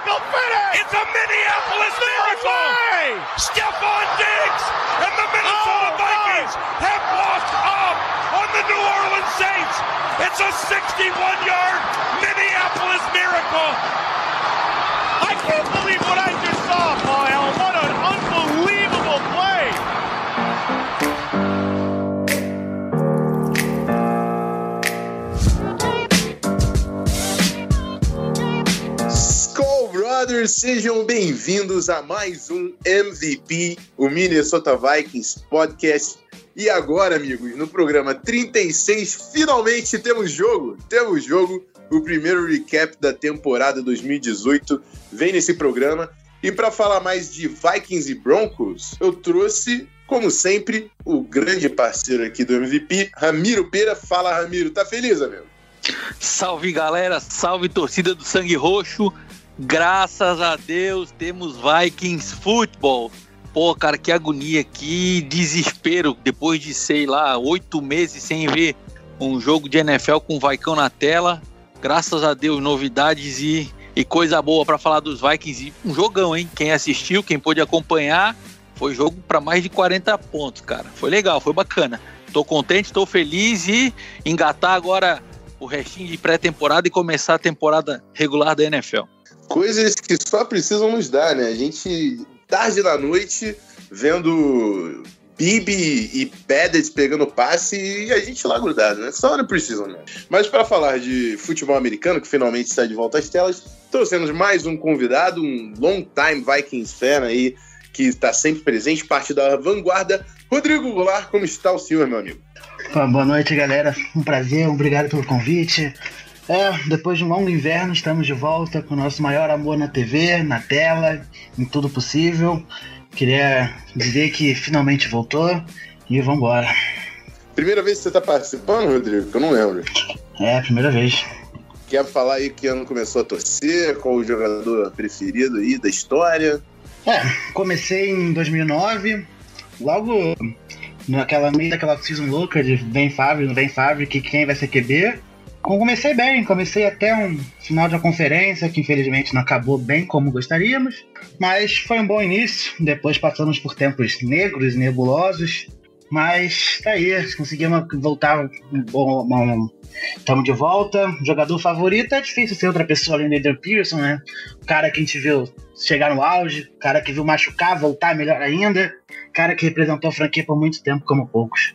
It's a Minneapolis miracle! Stephon Diggs and the Minnesota oh, Vikings God. have walked up on the New Orleans Saints. It's a 61-yard Minneapolis miracle. I can't believe Brothers, sejam bem-vindos a mais um MVP, o Minnesota Vikings Podcast. E agora, amigos, no programa 36, finalmente temos jogo. Temos jogo. O primeiro recap da temporada 2018 vem nesse programa. E para falar mais de Vikings e Broncos, eu trouxe, como sempre, o grande parceiro aqui do MVP, Ramiro Pera. Fala, Ramiro. Tá feliz, amigo? Salve galera, salve torcida do Sangue Roxo. Graças a Deus temos Vikings Futebol. Pô, cara, que agonia, que desespero. Depois de, sei lá, oito meses sem ver um jogo de NFL com o Vaicão na tela. Graças a Deus, novidades e, e coisa boa para falar dos Vikings. E um jogão, hein? Quem assistiu, quem pôde acompanhar, foi jogo para mais de 40 pontos, cara. Foi legal, foi bacana. Tô contente, tô feliz e engatar agora o restinho de pré-temporada e começar a temporada regular da NFL coisas que só precisam nos dar, né? A gente, tarde da noite, vendo Bibi e Bedet pegando passe e a gente lá grudado, né? Só hora precisam, né? Mas para falar de futebol americano, que finalmente está de volta às telas, trouxemos mais um convidado, um long time Vikings fan aí, que está sempre presente, parte da vanguarda. Rodrigo Goulart, como está o senhor, meu amigo? Boa noite, galera. Um prazer, obrigado pelo convite. É, depois de um longo inverno, estamos de volta com o nosso maior amor na TV, na tela, em tudo possível. Queria dizer que finalmente voltou e vambora. Primeira vez que você está participando, Rodrigo? Que eu não lembro. É, primeira vez. Quer falar aí que ano começou a torcer? Qual o jogador preferido aí da história? É, comecei em 2009, logo naquela meio daquela season louca de vem Fábio, não vem Fábio, que quem vai ser QB. Comecei bem, comecei até um final de conferência, que infelizmente não acabou bem como gostaríamos, mas foi um bom início. Depois passamos por tempos negros, nebulosos, mas tá aí, conseguimos voltar. Estamos de volta. Jogador favorito é difícil ser outra pessoa além do Adrian Pearson, né? O cara que a gente viu chegar no auge, o cara que viu machucar, voltar melhor ainda, o cara que representou a franquia por muito tempo, como poucos.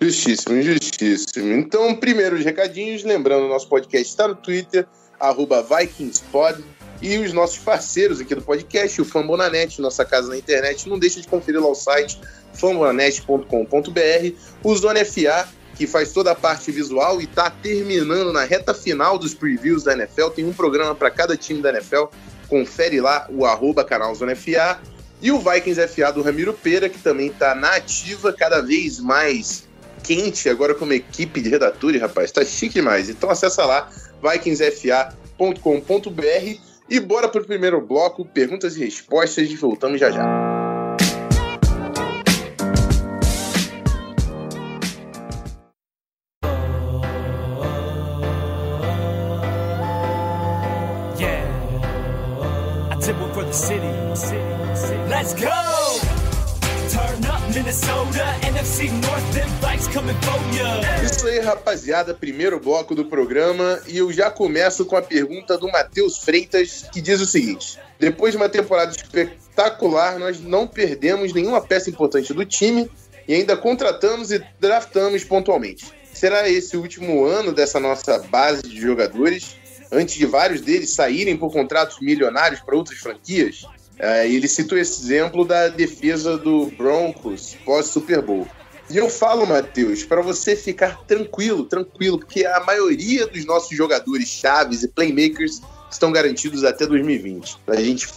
Justíssimo, justíssimo. Então, primeiro os recadinhos, lembrando, nosso podcast está no Twitter, arroba VikingsPod, e os nossos parceiros aqui do podcast, o Fambonanet, nossa casa na internet, não deixa de conferir lá o site fambonanet.com.br, o Zona FA, que faz toda a parte visual e está terminando na reta final dos previews da NFL, tem um programa para cada time da NFL, confere lá o arroba canal Zona FA, e o Vikings FA do Ramiro Pera, que também está na ativa, cada vez mais quente agora como equipe de redatores, rapaz. Tá chique demais. Então acessa lá, vikingsfa.com.br e bora pro primeiro bloco, perguntas e respostas e voltamos já já. Isso aí, rapaziada, primeiro bloco do programa e eu já começo com a pergunta do Matheus Freitas, que diz o seguinte: Depois de uma temporada espetacular, nós não perdemos nenhuma peça importante do time e ainda contratamos e draftamos pontualmente. Será esse o último ano dessa nossa base de jogadores, antes de vários deles saírem por contratos milionários para outras franquias? É, ele citou esse exemplo da defesa do Broncos pós-Super Bowl. E eu falo, Matheus, para você ficar tranquilo, tranquilo, porque a maioria dos nossos jogadores chaves e playmakers estão garantidos até 2020. A gente,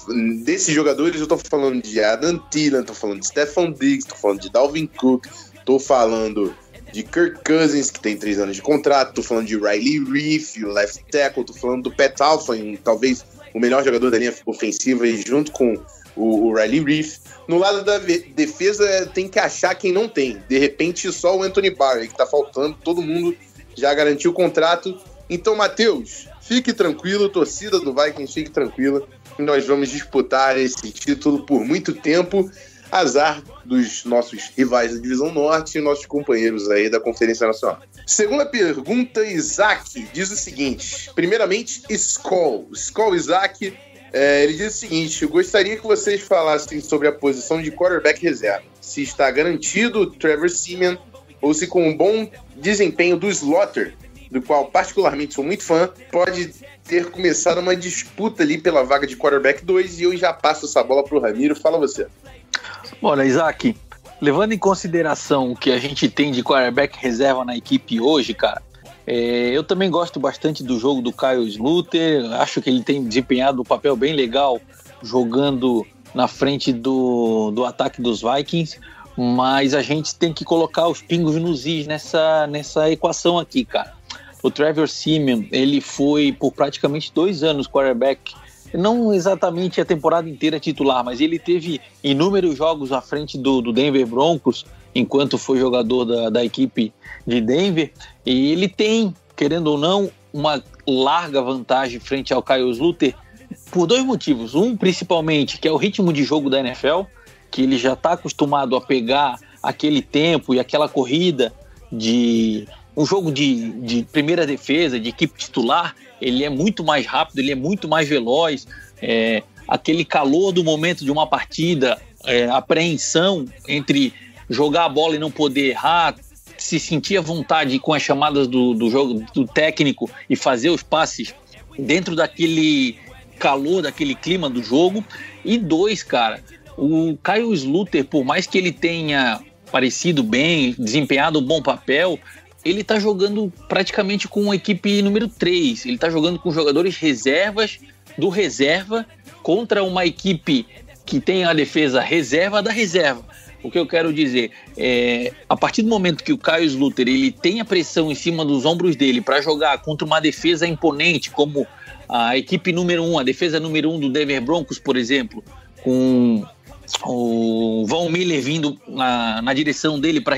desses jogadores, eu tô falando de Adam Thielen, tô falando de Stephon Diggs, tô falando de Dalvin Cook, tô falando de Kirk Cousins, que tem três anos de contrato, tô falando de Riley Reef, left tackle, tô falando do Pat Alfin, talvez o melhor jogador da linha ofensiva, junto com o, o Riley Reef. No lado da defesa, tem que achar quem não tem. De repente, só o Anthony Barr, que tá faltando, todo mundo já garantiu o contrato. Então, Matheus, fique tranquilo, torcida do Vikings, fique tranquila. Nós vamos disputar esse título por muito tempo. Azar dos nossos rivais da Divisão Norte e nossos companheiros aí da Conferência Nacional. Segunda pergunta, Isaac diz o seguinte: primeiramente, Skoll. Skoll Isaac, é, ele diz o seguinte: gostaria que vocês falassem sobre a posição de quarterback reserva. Se está garantido Trevor Simeon ou se com um bom desempenho do Slaughter, do qual particularmente sou muito fã, pode ter começado uma disputa ali pela vaga de quarterback 2 e eu já passo essa bola para o Ramiro. Fala você. Olha, Isaac, levando em consideração o que a gente tem de quarterback reserva na equipe hoje, cara, eu também gosto bastante do jogo do Kyle Sluter. Acho que ele tem desempenhado um papel bem legal jogando na frente do, do ataque dos Vikings. Mas a gente tem que colocar os pingos nos is nessa, nessa equação aqui, cara. O Trevor Simeon, ele foi por praticamente dois anos quarterback não exatamente a temporada inteira titular, mas ele teve inúmeros jogos à frente do, do Denver Broncos, enquanto foi jogador da, da equipe de Denver, e ele tem, querendo ou não, uma larga vantagem frente ao Kyle Sluter por dois motivos. Um, principalmente, que é o ritmo de jogo da NFL, que ele já está acostumado a pegar aquele tempo e aquela corrida de um jogo de, de primeira defesa, de equipe titular, ele é muito mais rápido, ele é muito mais veloz. É, aquele calor do momento de uma partida, é, apreensão entre jogar a bola e não poder errar, se sentir à vontade com as chamadas do, do jogo do técnico e fazer os passes dentro daquele calor, daquele clima do jogo. E dois, cara, o Caio Sluter, por mais que ele tenha parecido bem, desempenhado um bom papel, ele tá jogando praticamente com a equipe número 3. Ele tá jogando com jogadores reservas do reserva contra uma equipe que tem a defesa reserva da reserva. O que eu quero dizer é, a partir do momento que o Caio Sluter ele tem a pressão em cima dos ombros dele para jogar contra uma defesa imponente como a equipe número 1, um, a defesa número 1 um do Denver Broncos, por exemplo, com o Von Miller vindo na, na direção dele para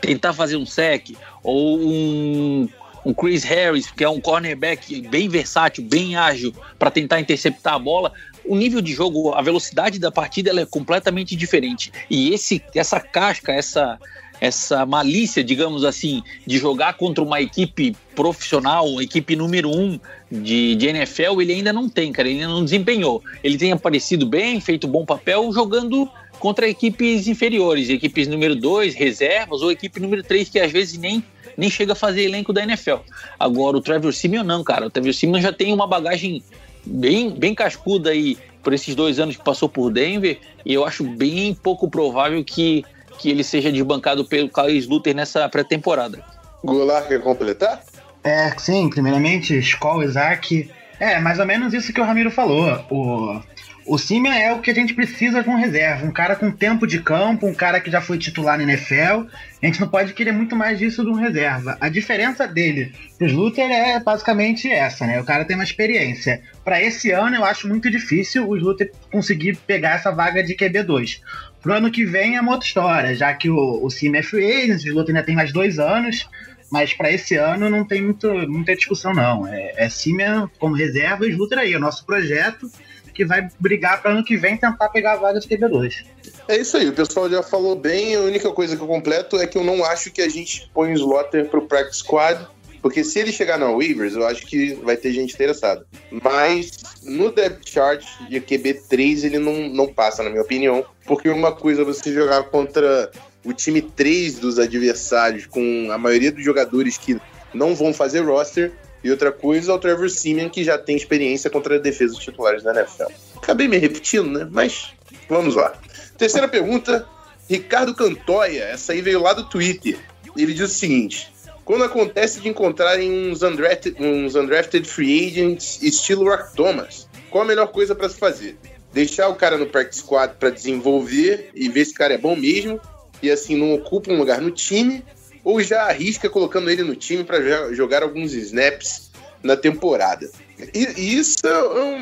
tentar fazer um sec, ou um, um Chris Harris, que é um cornerback bem versátil, bem ágil, para tentar interceptar a bola, o nível de jogo, a velocidade da partida ela é completamente diferente. E esse, essa casca, essa, essa malícia, digamos assim, de jogar contra uma equipe profissional, equipe número um de, de NFL, ele ainda não tem, cara, ele ainda não desempenhou. Ele tem aparecido bem, feito bom papel, jogando contra equipes inferiores, equipes número dois, reservas, ou equipe número três, que às vezes nem, nem chega a fazer elenco da NFL. Agora, o Trevor Simeon não, cara. O Trevor Simeon já tem uma bagagem bem, bem cascuda aí por esses dois anos que passou por Denver, e eu acho bem pouco provável que que ele seja desbancado pelo Carlos Luther nessa pré-temporada. Goulart quer completar? É, sim, primeiramente, Skoll, Isaac. É, mais ou menos isso que o Ramiro falou. O, o Simeon é o que a gente precisa um reserva. Um cara com tempo de campo, um cara que já foi titular na NFL. A gente não pode querer muito mais disso de um reserva. A diferença dele pros Luther é basicamente essa, né? O cara tem uma experiência. Para esse ano, eu acho muito difícil o Luther conseguir pegar essa vaga de QB2. Pro ano que vem é uma outra história, já que o, o Sim é free agent, o Luto ainda tem mais dois anos, mas para esse ano não tem muito, muita discussão, não. É, é Simeon como reserva e Sluter aí, o nosso projeto que vai brigar para ano que vem tentar pegar a vaga de QB2. É isso aí, o pessoal já falou bem. A única coisa que eu completo é que eu não acho que a gente põe o Slaughter pro practice squad porque se ele chegar na waivers, eu acho que vai ter gente interessada. Mas no depth chart de QB3 ele não, não passa, na minha opinião. Porque uma coisa é você jogar contra o time 3 dos adversários, com a maioria dos jogadores que não vão fazer roster. E outra coisa é o Trevor Simeon, que já tem experiência contra a defesa dos titulares da NFL. Acabei me repetindo, né? Mas vamos lá. Terceira pergunta, Ricardo Cantoya. Essa aí veio lá do Twitter. Ele diz o seguinte: quando acontece de encontrarem uns undrafted, uns undrafted free agents estilo Rock Thomas? Qual a melhor coisa para se fazer? Deixar o cara no practice squad para desenvolver e ver se o cara é bom mesmo e assim não ocupa um lugar no time ou já arrisca colocando ele no time para jogar alguns snaps na temporada. E isso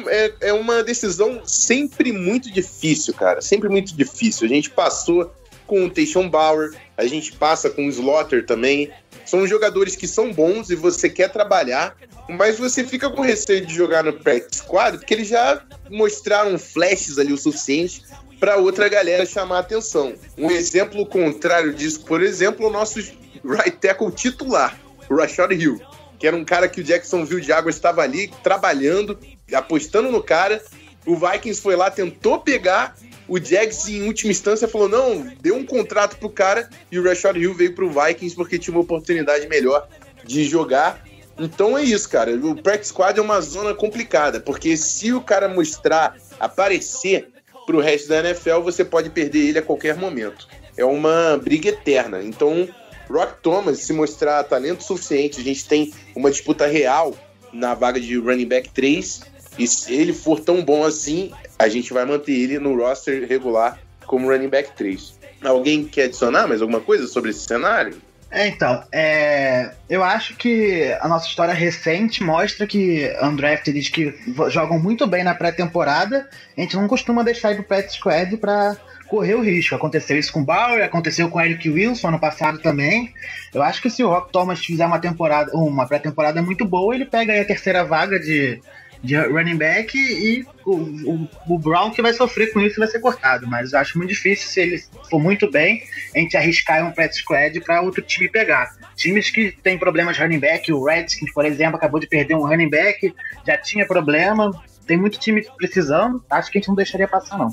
é, é, uma decisão sempre muito difícil, cara. Sempre muito difícil. A gente passou com o Tayshon Bauer, a gente passa com o Slaughter também. São jogadores que são bons e você quer trabalhar, mas você fica com receio de jogar no practice squad porque eles já mostraram flashes ali o suficiente para outra galera chamar atenção. Um exemplo contrário disso, por exemplo, o nosso right tackle titular, o Rashad Hill que era um cara que o Jacksonville Água estava ali trabalhando, apostando no cara. O Vikings foi lá, tentou pegar. O Jags, em última instância, falou: não, deu um contrato pro cara. E o Rashad Hill veio pro Vikings porque tinha uma oportunidade melhor de jogar. Então é isso, cara. O practice squad é uma zona complicada, porque se o cara mostrar, aparecer pro resto da NFL, você pode perder ele a qualquer momento. É uma briga eterna. Então, Rock Thomas, se mostrar talento suficiente, a gente tem uma disputa real na vaga de running back 3. E se ele for tão bom assim, a gente vai manter ele no roster regular como running back 3. Alguém quer adicionar mais alguma coisa sobre esse cenário? É, então, é, eu acho que a nossa história recente mostra que undrafted que jogam muito bem na pré-temporada, a gente não costuma deixar ir pro practice squad para correr o risco. Aconteceu isso com o Bauer, aconteceu com o Eric Wilson ano passado também. Eu acho que se o Rock Thomas fizer uma temporada, uma pré-temporada muito boa, ele pega aí a terceira vaga de, de running back e o, o, o, Brown que vai sofrer com isso vai ser cortado. Mas eu acho muito difícil, se ele for muito bem, a gente arriscar um practice squad para outro time pegar. Times que tem problemas de running back, o Redskins, por exemplo, acabou de perder um running back, já tinha problema. Tem muito time precisando, acho que a gente não deixaria passar, não.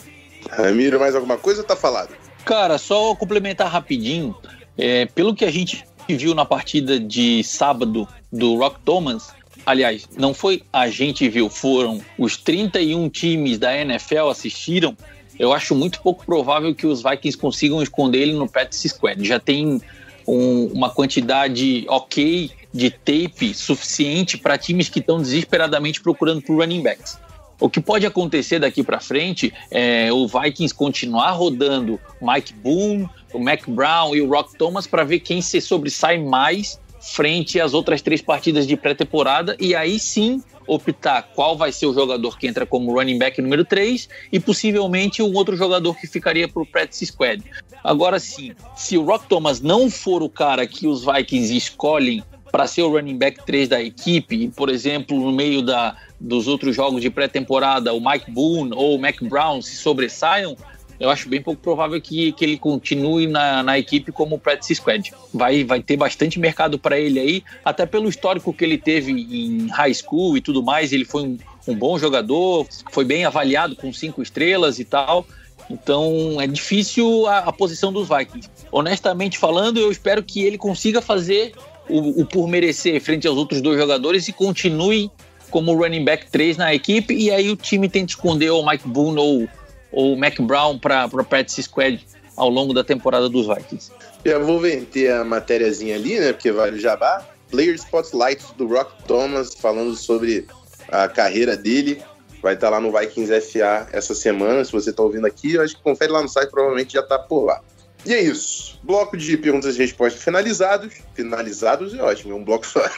Ramiro, mais alguma coisa tá falado? Cara, só complementar rapidinho. É, pelo que a gente viu na partida de sábado do Rock Thomas, aliás, não foi a gente viu, foram os 31 times da NFL assistiram. Eu acho muito pouco provável que os Vikings consigam esconder ele no practice squad. Já tem um, uma quantidade ok de tape suficiente para times que estão desesperadamente procurando por running backs. O que pode acontecer daqui para frente é o Vikings continuar rodando Mike Boone, o Mac Brown e o Rock Thomas para ver quem se sobressai mais frente às outras três partidas de pré-temporada e aí sim optar qual vai ser o jogador que entra como running back número 3 e possivelmente um outro jogador que ficaria para o practice squad. Agora sim, se o Rock Thomas não for o cara que os Vikings escolhem para ser o running back 3 da equipe, por exemplo, no meio da, dos outros jogos de pré-temporada, o Mike Boone ou o Mac Brown se sobressaiam, eu acho bem pouco provável que, que ele continue na, na equipe como practice squad. Vai, vai ter bastante mercado para ele aí, até pelo histórico que ele teve em high school e tudo mais. Ele foi um, um bom jogador, foi bem avaliado com cinco estrelas e tal. Então é difícil a, a, posição dos Vikings. Honestamente falando, eu espero que ele consiga fazer o, o por merecer frente aos outros dois jogadores e continue como running back 3 na equipe, e aí o time tenta esconder o Mike Boone ou, ou o Mac Brown para o practice squad ao longo da temporada dos Vikings. Já vou vender a matériazinha ali, né? Porque vale o jabá. Player Spotlight do Rock Thomas, falando sobre a carreira dele. Vai estar tá lá no Vikings FA essa semana. Se você está ouvindo aqui, eu acho que confere lá no site, provavelmente já está por lá. E é isso. Bloco de perguntas e respostas finalizados. Finalizados é ótimo, é um bloco só.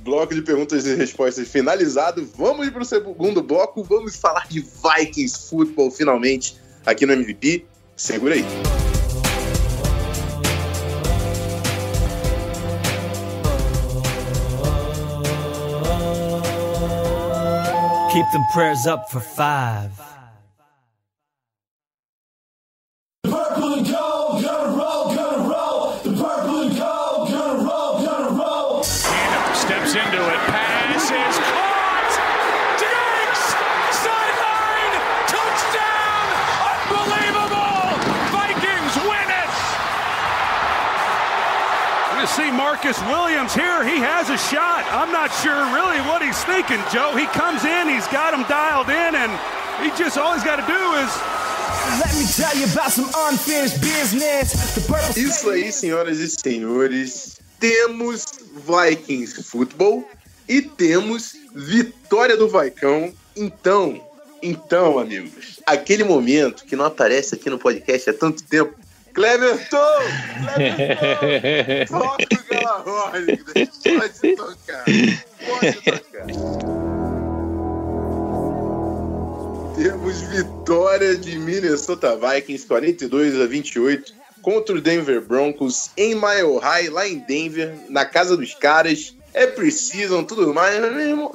bloco de perguntas e respostas finalizado. Vamos para o segundo bloco. Vamos falar de Vikings Football finalmente aqui no MVP. Segura aí. Keep them prayers up for five. Marcus Williams here. He has a shot. I'm not sure really what he's thinking, Joe. He comes in, he's got him dialed in, and he just all he's got to do is. Let me tell you about some unfinished business. Isso aí, senhoras e senhores. temos Vikings Futebol e temos vitória do Vaicão. Então, então, amigos, aquele momento que não aparece aqui no podcast há tanto tempo. Cleverton! Cleverton! Toca o Galarone! Pode tocar! Pode tocar! Temos vitória de Minnesota Vikings 42 a 28 contra o Denver Broncos em Mile High, lá em Denver, na casa dos caras é precisam, tudo mais.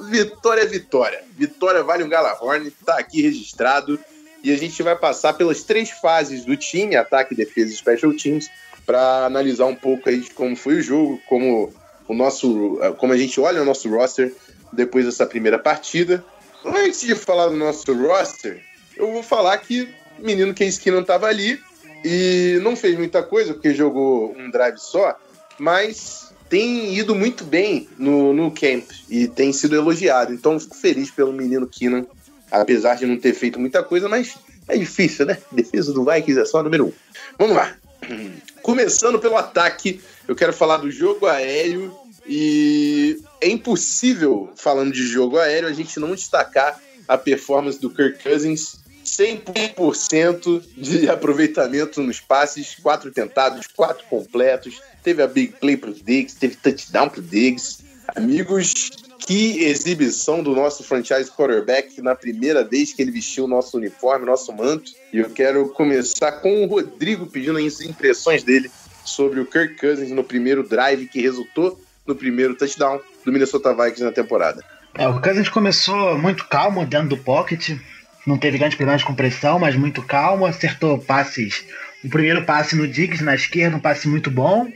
Vitória é vitória. Vitória vale um Galahorn, tá aqui registrado. E a gente vai passar pelas três fases do time, ataque, defesa e special teams, para analisar um pouco aí de como foi o jogo, como o nosso, como a gente olha o nosso roster depois dessa primeira partida. Antes de falar do nosso roster, eu vou falar que o menino Case não estava ali e não fez muita coisa, porque jogou um drive só, mas tem ido muito bem no, no camp e tem sido elogiado. Então fico feliz pelo menino Keenan, apesar de não ter feito muita coisa, mas é difícil, né? Defesa do Vikings é só número um. Vamos lá. Começando pelo ataque, eu quero falar do jogo aéreo e é impossível, falando de jogo aéreo, a gente não destacar a performance do Kirk Cousins 100% de aproveitamento nos passes, quatro tentados, quatro completos, teve a big play pro Diggs, teve touchdown pro Diggs. Amigos, que exibição do nosso franchise quarterback na primeira vez que ele vestiu o nosso uniforme, nosso manto. E eu quero começar com o Rodrigo pedindo as impressões dele sobre o Kirk Cousins no primeiro drive que resultou no primeiro touchdown do Minnesota Vikings na temporada. É, o Cousins começou muito calmo dentro do pocket, não teve grandes problemas com pressão, mas muito calmo, acertou passes o primeiro passe no Diggs na esquerda, um passe muito bom.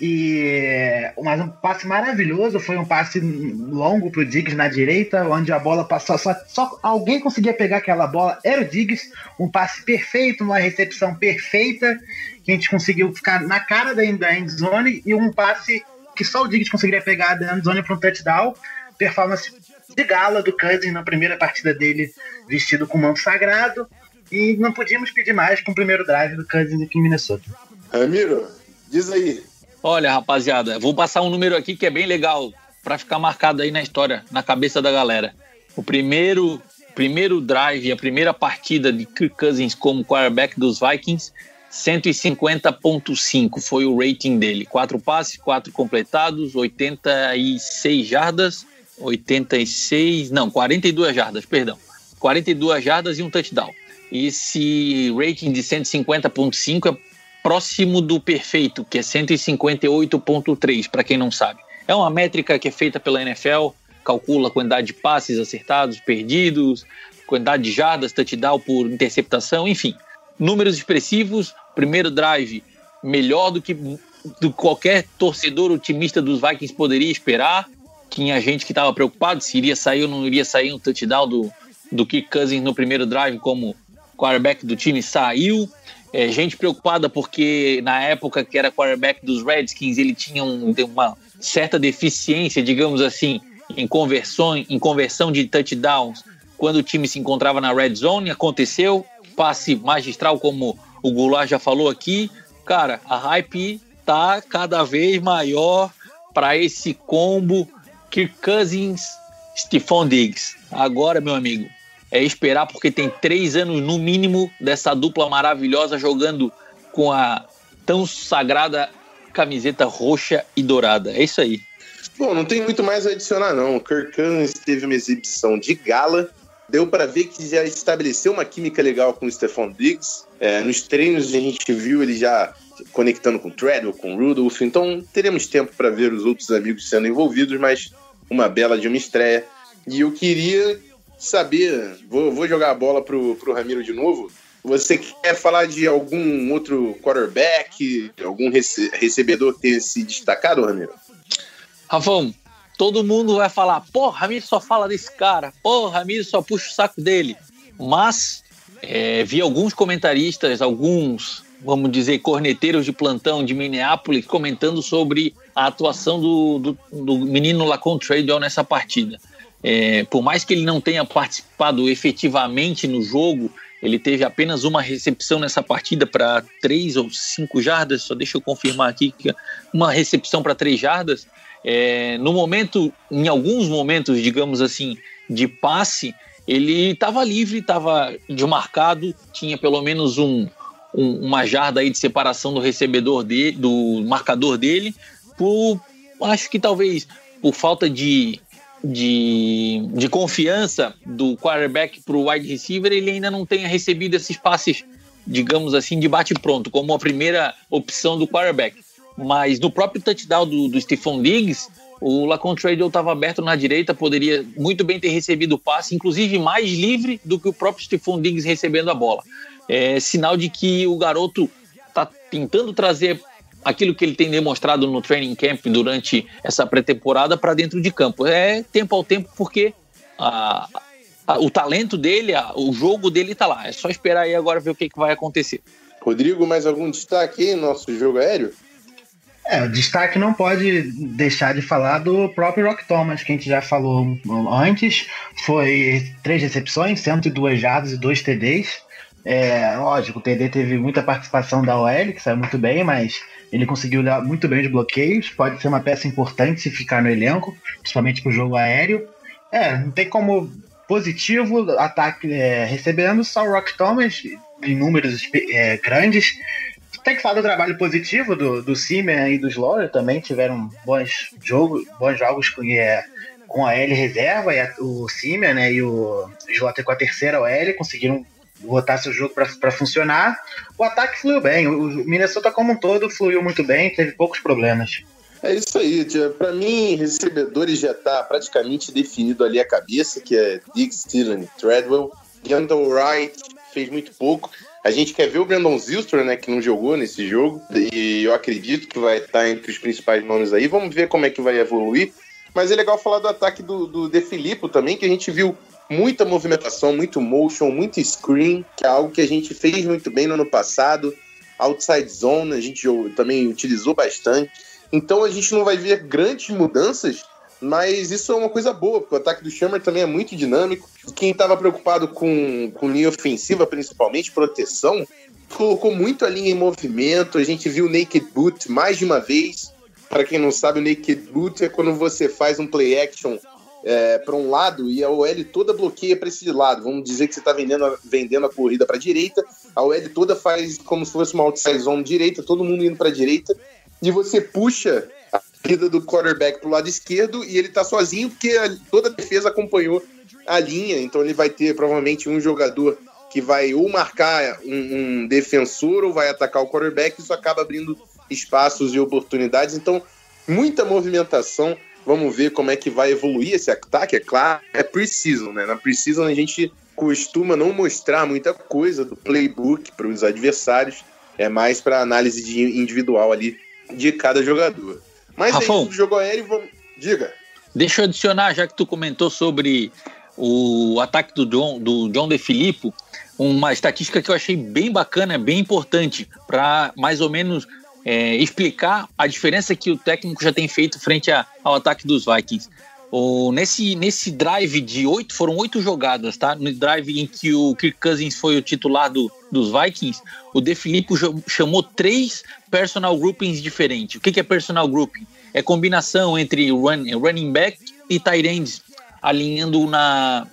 E mas um passe maravilhoso foi um passe longo pro Diggs na direita, onde a bola passou só, só alguém conseguia pegar aquela bola, era o Diggs, um passe perfeito, uma recepção perfeita, que a gente conseguiu ficar na cara da, da end zone e um passe que só o Diggs conseguiria pegar da end zone para um touchdown, performance de gala do Cousins na primeira partida dele vestido com manto sagrado. E não podíamos pedir mais com o primeiro drive do Kansas aqui em Minnesota. Ramiro, diz aí. Olha, rapaziada, vou passar um número aqui que é bem legal para ficar marcado aí na história, na cabeça da galera. O primeiro, primeiro drive, a primeira partida de Kirk Cousins como quarterback dos Vikings, 150.5 foi o rating dele. Quatro passes, quatro completados, 86 jardas, 86, não, 42 jardas, perdão. 42 jardas e um touchdown. Esse rating de 150.5 é próximo do perfeito, que é 158.3, para quem não sabe. É uma métrica que é feita pela NFL, calcula a quantidade de passes acertados, perdidos, quantidade de jardas, touchdown por interceptação, enfim. Números expressivos, primeiro drive melhor do que do qualquer torcedor otimista dos Vikings poderia esperar. Tinha gente que estava preocupado se iria sair ou não iria sair um touchdown do, do Kirk Cousins no primeiro drive, como quarterback do time saiu. É, gente preocupada porque na época que era quarterback dos Redskins ele tinha um, uma certa deficiência, digamos assim, em conversão, em conversão de touchdowns quando o time se encontrava na red zone. Aconteceu, passe magistral, como o Goulart já falou aqui. Cara, a hype tá cada vez maior para esse combo Kirk Cousins, Stephon Diggs. Agora, meu amigo, é esperar, porque tem três anos no mínimo dessa dupla maravilhosa jogando com a tão sagrada camiseta roxa e dourada. É isso aí. Bom, não tem muito mais a adicionar, não. O Kirk teve uma exibição de gala. Deu para ver que já estabeleceu uma química legal com o Stephon Diggs. É, nos treinos a gente viu ele já conectando com o Treadwell, com o Rudolph. Então teremos tempo para ver os outros amigos sendo envolvidos, mas uma bela de uma estreia. E eu queria saber, vou, vou jogar a bola pro, pro Ramiro de novo. Você quer falar de algum outro quarterback, algum rece recebedor que tenha se destacado, Ramiro? Rafão, todo mundo vai falar, pô, Ramiro só fala desse cara, pô, Ramiro só puxa o saco dele. Mas é, vi alguns comentaristas, alguns, vamos dizer, corneteiros de plantão de Minneapolis comentando sobre a atuação do, do, do menino Lacon Treadwell nessa partida. É, por mais que ele não tenha participado efetivamente no jogo, ele teve apenas uma recepção nessa partida para três ou cinco jardas. Só deixa eu confirmar aqui que uma recepção para três jardas. É, no momento, em alguns momentos, digamos assim, de passe, ele estava livre, estava demarcado, tinha pelo menos um, um, uma jarda aí de separação do recebedor dele, do marcador dele, por acho que talvez por falta de, de, de confiança do quarterback para o wide receiver, ele ainda não tenha recebido esses passes, digamos assim, de bate-pronto, como a primeira opção do quarterback. Mas no próprio touchdown do, do Stephon Diggs, o Lacon Tradle estava aberto na direita, poderia muito bem ter recebido o passe, inclusive mais livre do que o próprio Stephon Diggs recebendo a bola. É sinal de que o garoto está tentando trazer aquilo que ele tem demonstrado no training camp durante essa pré-temporada para dentro de campo. É tempo ao tempo, porque a, a, o talento dele, a, o jogo dele está lá. É só esperar aí agora ver o que, que vai acontecer. Rodrigo, mais algum destaque aí no nosso jogo aéreo? É, o destaque não pode deixar de falar do próprio Rock Thomas, que a gente já falou antes. Foi três recepções, 102 jardas e dois TDs. É, lógico, o TD teve muita participação da OL, que saiu muito bem, mas ele conseguiu dar muito bem os bloqueios. Pode ser uma peça importante se ficar no elenco, principalmente para o jogo aéreo. É, não tem como positivo ataque é, recebendo só o Rock Thomas em números é, grandes. Tem que falar do trabalho positivo do, do e do Slower também tiveram bons, jogo, bons jogos com, é, com a L reserva e a, o Simer né, e o Slotter com a terceira OL conseguiram botar seu jogo para funcionar. O ataque fluiu bem. O Minnesota, como um todo, fluiu muito bem, teve poucos problemas. É isso aí. Para mim, recebedores já tá praticamente definido ali a cabeça, que é Dick Steelen, Treadwell. Kendall Wright fez muito pouco. A gente quer ver o Brandon Zilstra, né, que não jogou nesse jogo, e eu acredito que vai estar entre os principais nomes aí. Vamos ver como é que vai evoluir. Mas é legal falar do ataque do, do De Filippo também, que a gente viu muita movimentação, muito motion, muito screen, que é algo que a gente fez muito bem no ano passado. Outside zone, a gente também utilizou bastante. Então a gente não vai ver grandes mudanças, mas isso é uma coisa boa, porque o ataque do Shammer também é muito dinâmico. Quem estava preocupado com, com linha ofensiva, principalmente proteção, colocou muito a linha em movimento. A gente viu o Naked Boot mais de uma vez. Para quem não sabe, o Naked Boot é quando você faz um play action é, para um lado e a OL toda bloqueia para esse lado. Vamos dizer que você está vendendo, vendendo a corrida para a direita, a OL toda faz como se fosse uma outside zone direita, todo mundo indo para a direita, e você puxa a corrida do quarterback para o lado esquerdo e ele está sozinho porque a, toda a defesa acompanhou a linha, então ele vai ter provavelmente um jogador que vai ou marcar um, um defensor ou vai atacar o quarterback, isso acaba abrindo espaços e oportunidades. Então, muita movimentação Vamos ver como é que vai evoluir esse ataque. É claro, é preciso, né? Na preciso a gente costuma não mostrar muita coisa do playbook para os adversários. É mais para análise de individual ali de cada jogador. Mas Rafão, aí, o jogo aéreo, vamos... diga. Deixa eu adicionar, já que tu comentou sobre o ataque do John, do John De Filippo, uma estatística que eu achei bem bacana, bem importante, para mais ou menos é, explicar a diferença que o técnico já tem feito frente a, ao ataque dos Vikings. O, nesse, nesse drive de oito, foram oito jogadas, tá? No drive em que o Kirk Cousins foi o titular do, dos Vikings, o De Filippo chamou três personal groupings diferentes. O que, que é personal grouping? É combinação entre run, running back e tight ends, alinhando na,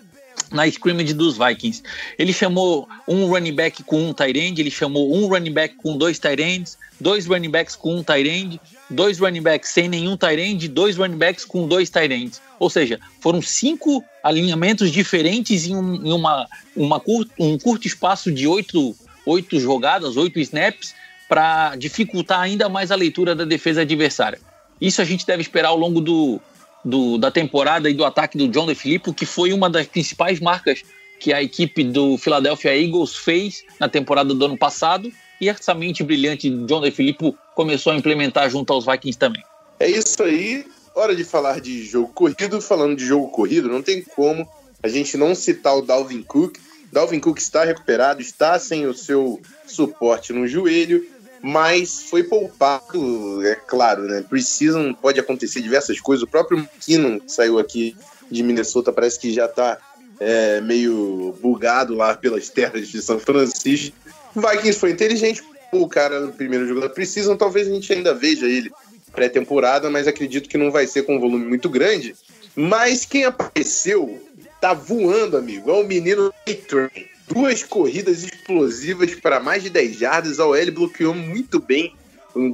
na scrimmage dos Vikings. Ele chamou um running back com um tight end, ele chamou um running back com dois tight ends, dois running backs com um tight end, dois running backs sem nenhum tight end, dois running backs com dois tight ends. Ou seja, foram cinco alinhamentos diferentes em, um, em uma, uma cur, um curto espaço de oito, oito jogadas, oito snaps, para dificultar ainda mais a leitura da defesa adversária. Isso a gente deve esperar ao longo do, do, da temporada e do ataque do John DeFilippo, que foi uma das principais marcas que a equipe do Philadelphia Eagles fez na temporada do ano passado e essa mente brilhante de John DeFilippo começou a implementar junto aos Vikings também. É isso aí. Hora de falar de jogo corrido. Falando de jogo corrido, não tem como a gente não citar o Dalvin Cook. Dalvin Cook está recuperado, está sem o seu suporte no joelho, mas foi poupado, é claro, né? Precisam, pode acontecer diversas coisas. O próprio McKinnon saiu aqui de Minnesota parece que já tá é, meio bugado lá pelas terras de São Francisco. Vikings foi inteligente, o cara no primeiro jogo da Precision, talvez a gente ainda veja ele pré-temporada, mas acredito que não vai ser com um volume muito grande. Mas quem apareceu tá voando, amigo. É o menino Nathan. Duas corridas explosivas para mais de 10 jardas. A OL bloqueou muito bem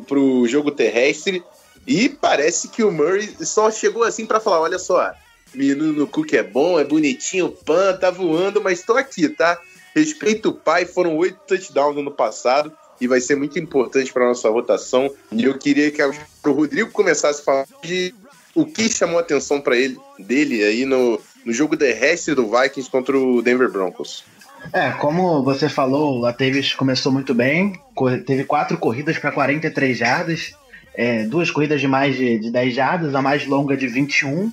pro jogo terrestre. E parece que o Murray só chegou assim para falar: olha só, menino Cook é bom, é bonitinho, pan, tá voando, mas tô aqui, tá? Respeito o pai, foram oito touchdowns no ano passado e vai ser muito importante para nossa rotação. E eu queria que o Rodrigo começasse a falar de o que chamou a atenção para ele dele aí no, no jogo terrestre do Vikings contra o Denver Broncos. É, como você falou, a Davis começou muito bem, teve quatro corridas para 43 jardas, é, duas corridas de mais de, de 10 jardas, a mais longa de 21.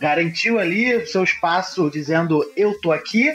Garantiu ali seu espaço dizendo: Eu tô aqui,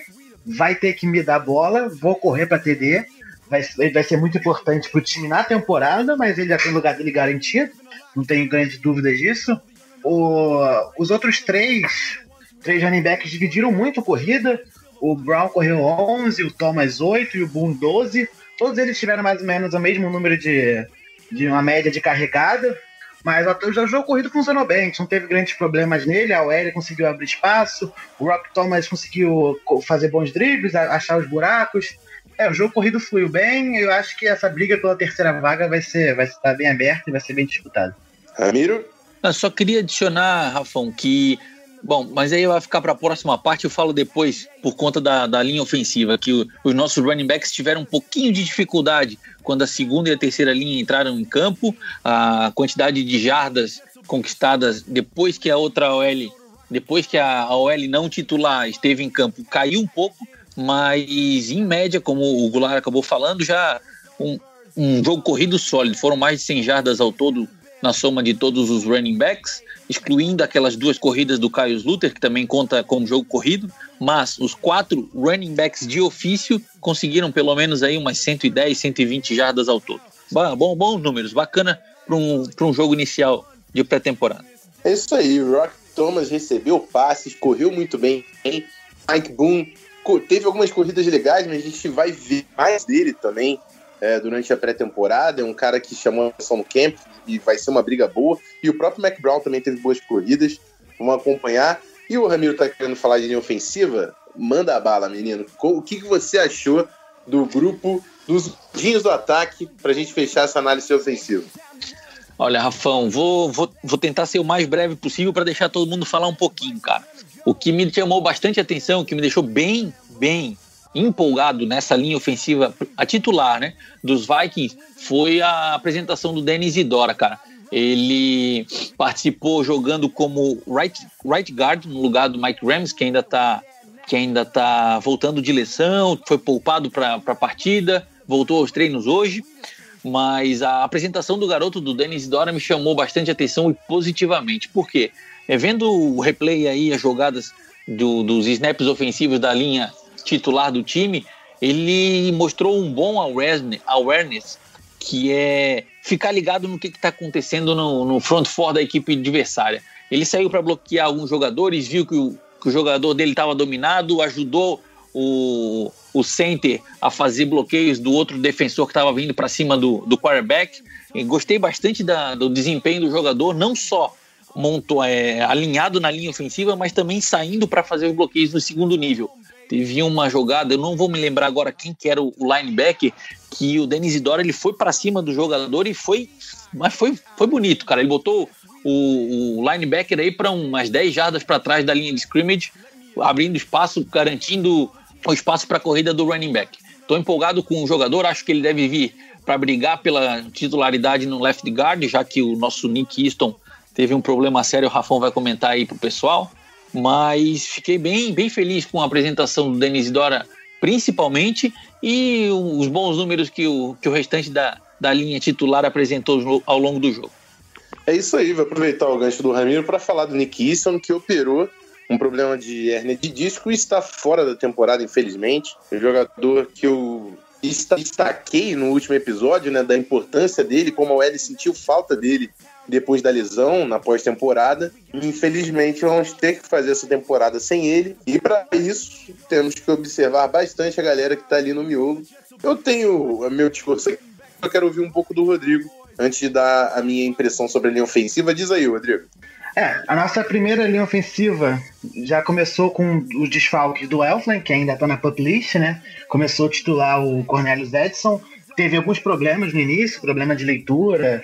vai ter que me dar bola, vou correr para TD. Vai, vai ser muito importante pro time na temporada, mas ele já tem o lugar dele garantido, não tenho grandes dúvidas disso. O, os outros três, três running backs dividiram muito a corrida. O Brown correu 11, o Thomas 8 e o Boone 12. Todos eles tiveram mais ou menos o mesmo número de, de uma média de carregada. Mas o jogo corrido funcionou bem, não teve grandes problemas nele. A OL conseguiu abrir espaço, o Rock Thomas conseguiu fazer bons dribles, achar os buracos. É, o jogo corrido fluiu bem. Eu acho que essa briga pela terceira vaga vai ser, vai estar bem aberta e vai ser bem disputada. Ramiro? Eu só queria adicionar, Rafão, que Bom, mas aí vai ficar para a próxima parte, eu falo depois, por conta da, da linha ofensiva, que o, os nossos running backs tiveram um pouquinho de dificuldade quando a segunda e a terceira linha entraram em campo, a quantidade de jardas conquistadas depois que a outra OL, depois que a, a OL não titular esteve em campo, caiu um pouco, mas em média, como o Goulart acabou falando, já um, um jogo corrido sólido, foram mais de 100 jardas ao todo na soma de todos os running backs, excluindo aquelas duas corridas do Caio Luther, que também conta como jogo corrido, mas os quatro running backs de ofício conseguiram pelo menos aí umas 110, 120 jardas ao todo. Bom, bons números, bacana para um, um jogo inicial de pré-temporada. É isso aí, Rock Thomas recebeu passes, correu muito bem, hein? Mike Boone teve algumas corridas legais, mas a gente vai ver mais dele também é, durante a pré-temporada. É um cara que chamou a atenção no camp e vai ser uma briga boa. E o próprio Mac Brown também teve boas corridas. Vamos acompanhar. E o Ramiro tá querendo falar de linha ofensiva? Manda a bala, menino. O que, você achou do grupo dos Dinhos do ataque para a gente fechar essa análise ofensiva? Olha, Rafão, vou, vou, vou tentar ser o mais breve possível para deixar todo mundo falar um pouquinho, cara. O que me chamou bastante atenção, o que me deixou bem, bem empolgado nessa linha ofensiva, a titular, né, dos Vikings, foi a apresentação do Denis Idora, cara. Ele participou jogando como right, right guard no lugar do Mike Rams, que ainda tá que ainda tá voltando de lesão, foi poupado para a partida, voltou aos treinos hoje. Mas a apresentação do garoto do Denis Dora me chamou bastante atenção e positivamente. Por quê? É, vendo o replay aí, as jogadas do, dos snaps ofensivos da linha titular do time, ele mostrou um bom awareness, que é ficar ligado no que está acontecendo no, no, front four da equipe adversária. Ele saiu para bloquear alguns jogadores, viu que o, que o jogador dele estava dominado, ajudou o, o center a fazer bloqueios do outro defensor que estava vindo para cima do, do quarterback. E gostei bastante da, do desempenho do jogador, não só montou é, alinhado na linha ofensiva, mas também saindo para fazer os bloqueios no segundo nível. Teve uma jogada, eu não vou me lembrar agora quem que era o linebacker, que o Denis Idora ele foi para cima do jogador e foi, mas foi, foi bonito, cara. Ele botou o, o linebacker aí para umas 10 jardas para trás da linha de scrimmage, abrindo espaço, garantindo o espaço para a corrida do running back. Estou empolgado com o jogador, acho que ele deve vir para brigar pela titularidade no left guard, já que o nosso Nick Easton teve um problema sério, o Rafão vai comentar aí pro pessoal. Mas fiquei bem, bem feliz com a apresentação do Denis Dora, principalmente, e os bons números que o, que o restante da, da linha titular apresentou ao longo do jogo. É isso aí, vou aproveitar o gancho do Ramiro para falar do Nick Easton, que operou um problema de hernia de disco e está fora da temporada, infelizmente. O jogador que eu destaquei no último episódio, né, da importância dele, como a L sentiu falta dele depois da lesão, na pós-temporada. Infelizmente, vamos ter que fazer essa temporada sem ele. E para isso, temos que observar bastante a galera que está ali no miolo. Eu tenho meu discurso aqui, eu quero ouvir um pouco do Rodrigo antes de dar a minha impressão sobre a linha ofensiva. Diz aí, Rodrigo. É, a nossa primeira linha ofensiva já começou com os desfalques do Elfland, que ainda está na pop list, né? Começou a titular o Cornelius Edson. Teve alguns problemas no início, problema de leitura.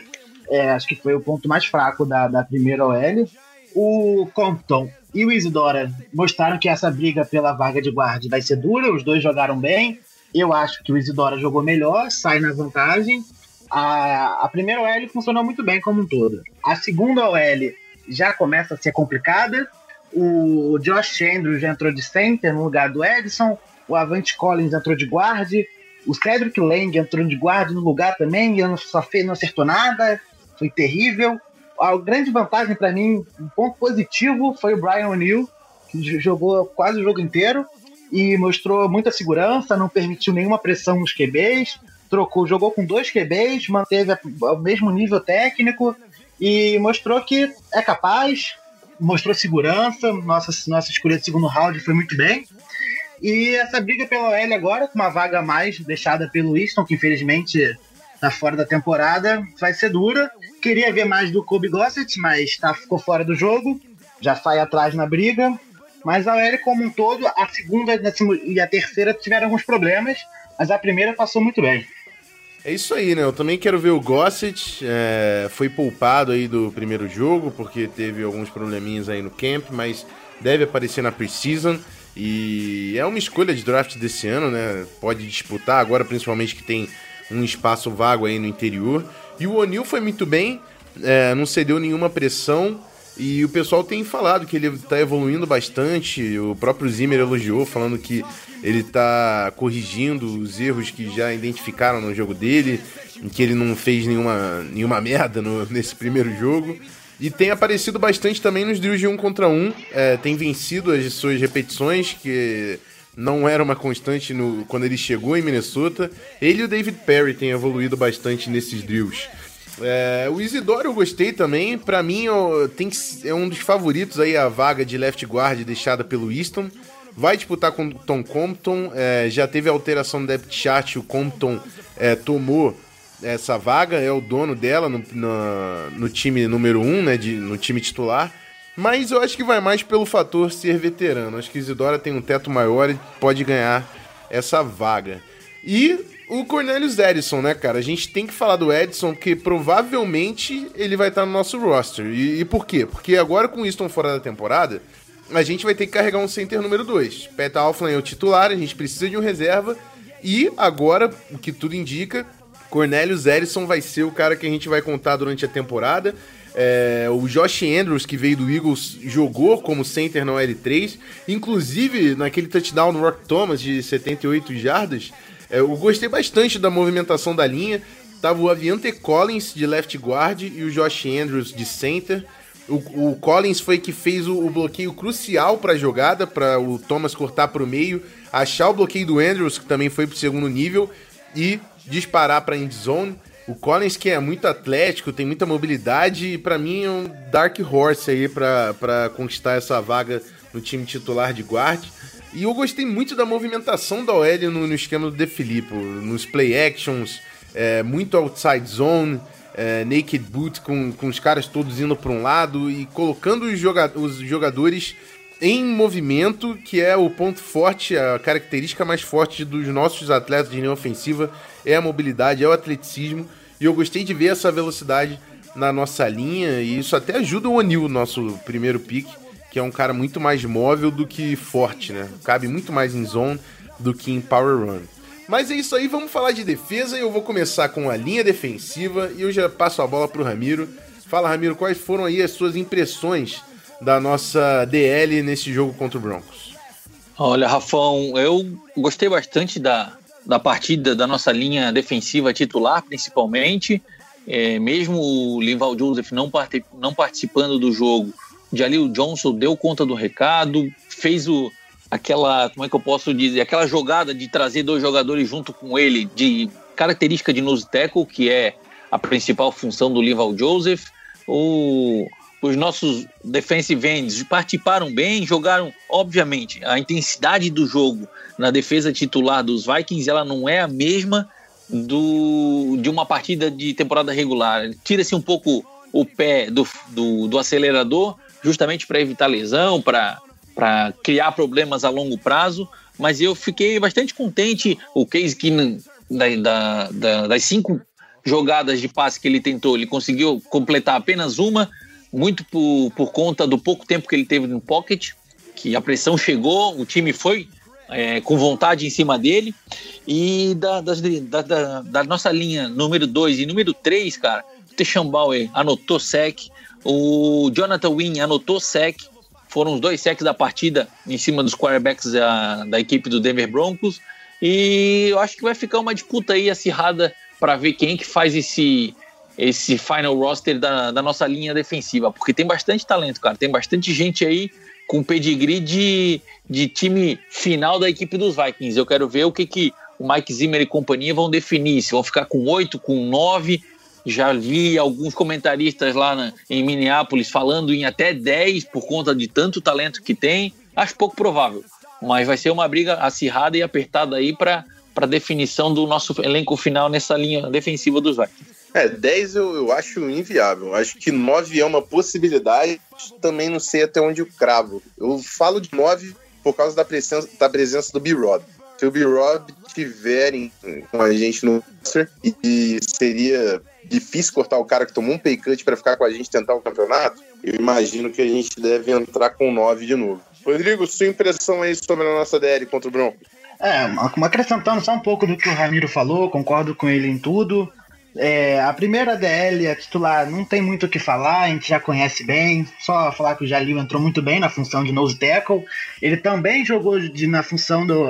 É, acho que foi o ponto mais fraco da, da primeira OL. O Compton e o Isidora mostraram que essa briga pela vaga de guarda vai ser dura. Os dois jogaram bem. Eu acho que o Isidora jogou melhor, sai na vantagem. A, a primeira OL funcionou muito bem como um todo. A segunda OL já começa a ser complicada. O Josh Andrews já entrou de center no lugar do Edson. O Avante Collins entrou de guarde. O Cedric Lang entrou de guarde no lugar também e só fez, não acertou nada. Foi terrível. A grande vantagem para mim, um ponto positivo, foi o Brian O'Neill, que jogou quase o jogo inteiro e mostrou muita segurança, não permitiu nenhuma pressão nos QBs, trocou, jogou com dois QBs, manteve o mesmo nível técnico e mostrou que é capaz, mostrou segurança, nossa, nossa escolha de segundo round foi muito bem. E essa briga pela OL agora, com uma vaga a mais deixada pelo Easton, que infelizmente tá fora da temporada, vai ser dura. Queria ver mais do Kobe Gossett, mas tá, ficou fora do jogo, já sai atrás na briga. Mas a OL como um todo, a segunda e a terceira tiveram alguns problemas, mas a primeira passou muito bem. É isso aí, né? Eu também quero ver o Gossett. É, foi poupado aí do primeiro jogo, porque teve alguns probleminhas aí no camp, mas deve aparecer na preseason. E é uma escolha de draft desse ano, né? Pode disputar agora, principalmente que tem um espaço vago aí no interior. E o O'Neill foi muito bem, é, não cedeu nenhuma pressão. E o pessoal tem falado que ele está evoluindo bastante. O próprio Zimmer elogiou, falando que ele está corrigindo os erros que já identificaram no jogo dele, que ele não fez nenhuma, nenhuma merda no, nesse primeiro jogo. E tem aparecido bastante também nos drills de um contra um. É, tem vencido as suas repetições, que não era uma constante no, quando ele chegou em Minnesota. Ele e o David Perry têm evoluído bastante nesses drills. É, o Isidoro eu gostei também. Para mim, tem é um dos favoritos aí a vaga de left guard deixada pelo Easton. Vai disputar com o Tom Compton. É, já teve alteração no depth chart. O Compton é, tomou essa vaga, é o dono dela no, no, time número 1, um, né, no time titular. Mas eu acho que vai mais pelo fator ser veterano. Acho que Isidora tem um teto maior e pode ganhar essa vaga. E o Cornelius Edison, né, cara? A gente tem que falar do Edison, porque provavelmente ele vai estar no nosso roster. E, e por quê? Porque agora com o Easton fora da temporada, a gente vai ter que carregar um center número 2. Pat Alflin é o titular, a gente precisa de um reserva. E agora, o que tudo indica, Cornelius Edison vai ser o cara que a gente vai contar durante a temporada. É, o Josh Andrews, que veio do Eagles, jogou como center na L3. Inclusive, naquele touchdown no Rock Thomas de 78 jardas, eu gostei bastante da movimentação da linha. Tava o Aviante Collins de left guard e o Josh Andrews de center. O, o Collins foi que fez o, o bloqueio crucial para a jogada, para o Thomas cortar para o meio, achar o bloqueio do Andrews, que também foi para o segundo nível, e disparar para end zone. O Collins, que é muito atlético, tem muita mobilidade, e para mim é um dark horse aí para conquistar essa vaga no time titular de guard. E eu gostei muito da movimentação da OL no, no esquema do De Filippo, nos play actions, é, muito outside zone, é, naked boot com, com os caras todos indo para um lado e colocando os, joga os jogadores em movimento, que é o ponto forte, a característica mais forte dos nossos atletas de linha ofensiva é a mobilidade, é o atleticismo. E eu gostei de ver essa velocidade na nossa linha e isso até ajuda o O'Neill, nosso primeiro pick que é um cara muito mais móvel do que forte, né? Cabe muito mais em zone do que em power run. Mas é isso aí, vamos falar de defesa e eu vou começar com a linha defensiva e eu já passo a bola pro Ramiro. Fala, Ramiro, quais foram aí as suas impressões da nossa DL nesse jogo contra o Broncos? Olha, Rafão, eu gostei bastante da, da partida da nossa linha defensiva titular, principalmente. É, mesmo o Lival Joseph não, part não participando do jogo, Jalil Johnson deu conta do recado, fez o aquela, como é que eu posso dizer, aquela jogada de trazer dois jogadores junto com ele de característica de nose tackle, que é a principal função do Lival Joseph. o, os nossos defensive ends participaram bem, jogaram, obviamente, a intensidade do jogo na defesa titular dos Vikings, ela não é a mesma do, de uma partida de temporada regular. Tira-se um pouco o pé do, do, do acelerador, justamente para evitar lesão, para criar problemas a longo prazo, mas eu fiquei bastante contente. O Case da, da, da, das cinco jogadas de passe que ele tentou, ele conseguiu completar apenas uma, muito por, por conta do pouco tempo que ele teve no pocket, que a pressão chegou, o time foi é, com vontade em cima dele. E da, das, da, da, da nossa linha número 2 e número 3, cara, o Techambauer anotou sec, o Jonathan Wynn anotou sec, foram os dois secs da partida em cima dos quarterbacks da, da equipe do Denver Broncos. E eu acho que vai ficar uma disputa aí acirrada para ver quem que faz esse esse final roster da, da nossa linha defensiva, porque tem bastante talento, cara. Tem bastante gente aí com pedigree de, de time final da equipe dos Vikings. Eu quero ver o que, que o Mike Zimmer e companhia vão definir. Se vão ficar com oito, com nove. Já vi alguns comentaristas lá na, em Minneapolis falando em até 10 por conta de tanto talento que tem. Acho pouco provável. Mas vai ser uma briga acirrada e apertada aí para definição do nosso elenco final nessa linha defensiva dos Vikings. É, 10 eu, eu acho inviável. Acho que 9 é uma possibilidade. Também não sei até onde eu cravo. Eu falo de 9 por causa da presença, da presença do B-Rob. Se o B-Rob tiverem com a gente no roster, e seria difícil cortar o cara que tomou um pay cut para ficar com a gente tentar o campeonato, eu imagino que a gente deve entrar com 9 de novo. Rodrigo, sua impressão aí sobre a nossa DL contra o Broncos? É, acrescentando só um pouco do que o Ramiro falou, concordo com ele em tudo. É, a primeira DL, a titular, não tem muito o que falar, a gente já conhece bem. Só falar que o Jalil entrou muito bem na função de nose tackle. Ele também jogou de, na função do.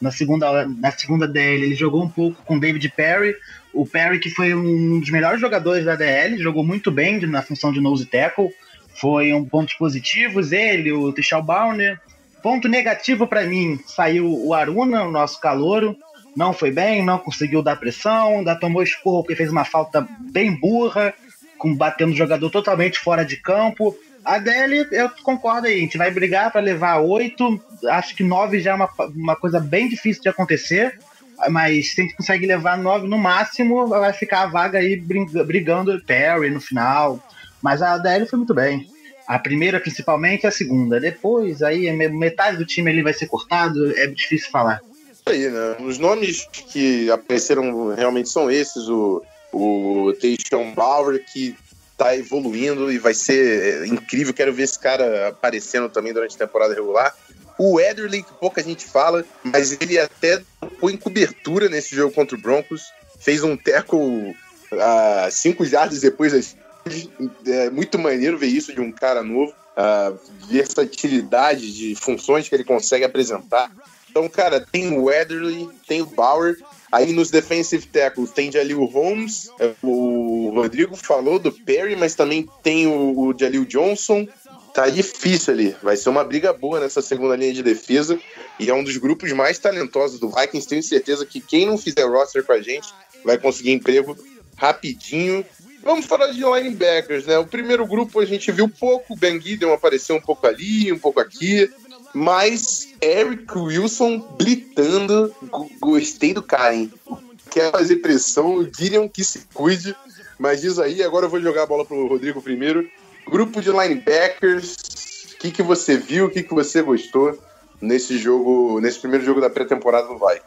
Na segunda, na segunda DL, ele jogou um pouco com David Perry. O Perry, que foi um dos melhores jogadores da DL, jogou muito bem na função de nose tackle. Foi um pontos positivos. Ele, o Tichal Bauner. Ponto negativo para mim, saiu o Aruna, o nosso calouro não foi bem, não conseguiu dar pressão, ainda tomou esporro porque fez uma falta bem burra, com batendo o jogador totalmente fora de campo. A DL, eu concordo aí, a gente vai brigar para levar oito, acho que nove já é uma, uma coisa bem difícil de acontecer, mas se a gente consegue levar nove no máximo, vai ficar a vaga aí brigando o Perry no final. Mas a DL foi muito bem. A primeira, principalmente, a segunda. Depois, aí, metade do time ali vai ser cortado, é difícil falar aí, né? Os nomes que apareceram realmente são esses, o, o Tayshaun Bauer, que tá evoluindo e vai ser é, incrível. Quero ver esse cara aparecendo também durante a temporada regular. O Ederly, que pouca gente fala, mas ele até põe cobertura nesse jogo contra o Broncos. Fez um teco uh, cinco jardas depois. É muito maneiro ver isso de um cara novo. A versatilidade de funções que ele consegue apresentar. Então, cara, tem o Weatherly, tem o Bauer. Aí nos defensive tackles tem Jalil Holmes, é, o Rodrigo falou do Perry, mas também tem o, o Jalil Johnson. Tá difícil ali. Vai ser uma briga boa nessa segunda linha de defesa. E é um dos grupos mais talentosos do Vikings. Tenho certeza que quem não fizer roster com a gente vai conseguir emprego rapidinho. Vamos falar de linebackers, né? O primeiro grupo a gente viu pouco, o Ben Gideon apareceu um pouco ali, um pouco aqui. Mas Eric Wilson blitando, gostei do cara, hein? Quer fazer pressão, diriam que se cuide. Mas diz aí, agora eu vou jogar a bola pro Rodrigo primeiro. Grupo de linebackers, o que, que você viu, o que, que você gostou nesse jogo, nesse primeiro jogo da pré-temporada do Vai?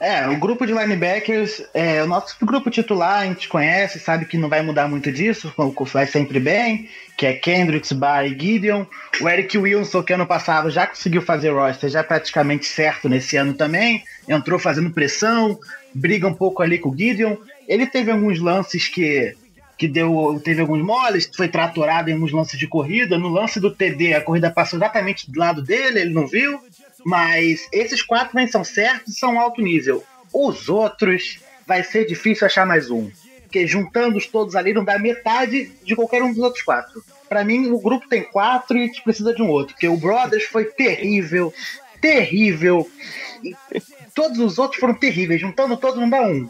É, o grupo de linebackers, é, o nosso grupo titular, a gente conhece, sabe que não vai mudar muito disso, vai sempre bem, que é Kendricks, Barry e Gideon. O Eric Wilson, que ano passado já conseguiu fazer roster, já praticamente certo nesse ano também, entrou fazendo pressão, briga um pouco ali com o Gideon. Ele teve alguns lances que, que deu, teve alguns moles, foi tratorado em alguns lances de corrida. No lance do TD, a corrida passou exatamente do lado dele, ele não viu. Mas esses quatro nem são certos e são alto nível. Os outros vai ser difícil achar mais um. Porque juntando-os todos ali não dá metade de qualquer um dos outros quatro. Para mim, o grupo tem quatro e a gente precisa de um outro. Porque o Brothers foi terrível, terrível. E todos os outros foram terríveis. Juntando todos não dá um.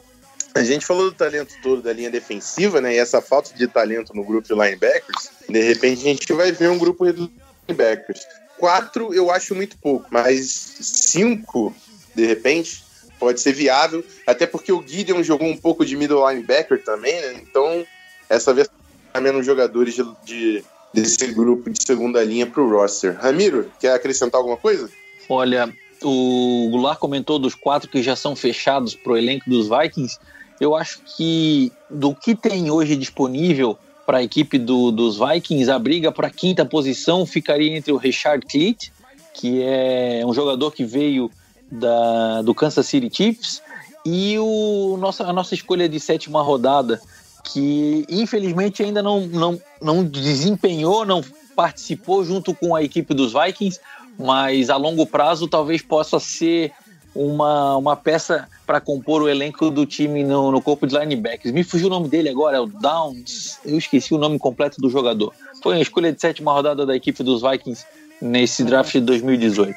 A gente falou do talento todo da linha defensiva, né? E essa falta de talento no grupo de linebackers. De repente a gente vai ver um grupo de linebackers. Quatro eu acho muito pouco, mas cinco, de repente, pode ser viável. Até porque o Gideon jogou um pouco de middle linebacker também, né? Então, essa vez tá menos jogadores de, de, desse grupo de segunda linha para o roster. Ramiro, quer acrescentar alguma coisa? Olha, o Goulart comentou dos quatro que já são fechados para o elenco dos Vikings. Eu acho que do que tem hoje disponível para a equipe do, dos Vikings, a briga para a quinta posição ficaria entre o Richard Cleat, que é um jogador que veio da, do Kansas City Chiefs, e o nossa, a nossa escolha de sétima rodada, que infelizmente ainda não, não, não desempenhou, não participou junto com a equipe dos Vikings, mas a longo prazo talvez possa ser uma, uma peça para compor o elenco do time no, no corpo de linebackers. Me fugiu o nome dele agora, é o Downs. Eu esqueci o nome completo do jogador. Foi a escolha de sétima rodada da equipe dos Vikings nesse draft de 2018.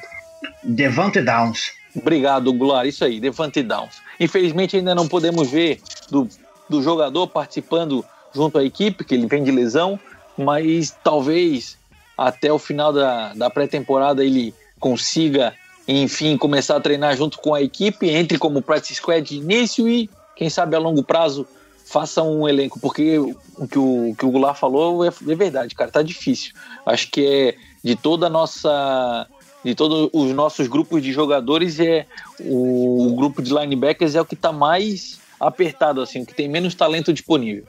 Devante Downs. Obrigado, Goulart. Isso aí, Devante Downs. Infelizmente ainda não podemos ver do, do jogador participando junto à equipe, que ele vem de lesão, mas talvez até o final da, da pré-temporada ele consiga, enfim, começar a treinar junto com a equipe, entre como practice squad de início e, quem sabe, a longo prazo faça um elenco, porque o que o, que o Goulart falou é, é verdade, cara, tá difícil. Acho que é de toda a nossa de todos os nossos grupos de jogadores é o, o grupo de linebackers é o que está mais apertado assim, que tem menos talento disponível.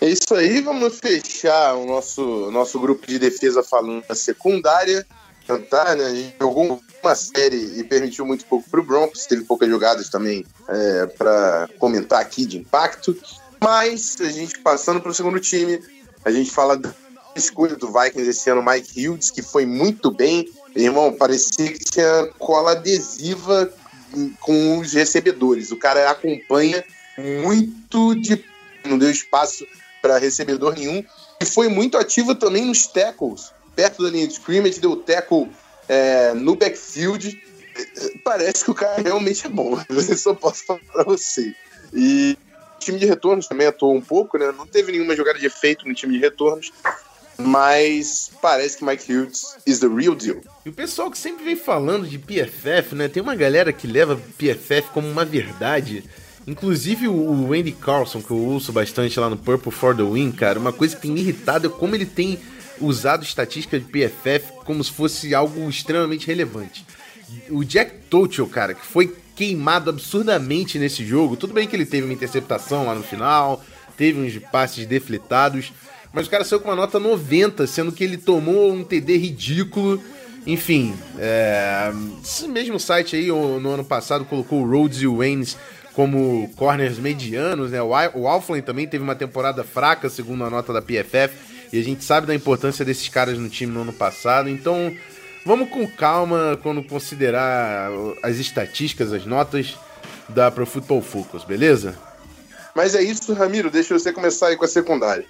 É isso aí, vamos fechar o nosso, nosso grupo de defesa falando da secundária. Cantar, né? A gente jogou uma série e permitiu muito pouco para o Broncos, teve poucas jogadas também é, para comentar aqui de impacto. Mas a gente passando para o segundo time, a gente fala da escolha do Vikings esse ano, Mike Hughes, que foi muito bem, Irmão, parecia que tinha cola adesiva com os recebedores. O cara acompanha muito de. Não deu espaço para recebedor nenhum. E foi muito ativo também nos tackles. Perto da linha de scrimmage, deu tackle é, no backfield. Parece que o cara realmente é bom. Eu só posso falar para você. E o time de retornos também atuou um pouco, né? Não teve nenhuma jogada de efeito no time de retornos mas parece que Mike Hughes is the real deal. E o pessoal que sempre vem falando de PFF, né? Tem uma galera que leva PFF como uma verdade. Inclusive o Andy Carlson, que eu ouço bastante lá no Purple for the Win, cara, uma coisa que tem me irritado é como ele tem usado estatística de PFF como se fosse algo extremamente relevante. O Jack Tochel, cara, que foi queimado absurdamente nesse jogo, tudo bem que ele teve uma interceptação lá no final, teve uns passes defletados, mas o cara saiu com uma nota 90, sendo que ele tomou um TD ridículo. Enfim, é, esse mesmo site aí, no ano passado, colocou o Rhodes e o Waynes como corners medianos, né? O Alflin também teve uma temporada fraca, segundo a nota da PFF, e a gente sabe da importância desses caras no time no ano passado, então vamos com calma quando considerar as estatísticas, as notas da Pro Football Focus, beleza? Mas é isso, Ramiro, deixa você começar aí com a secundária.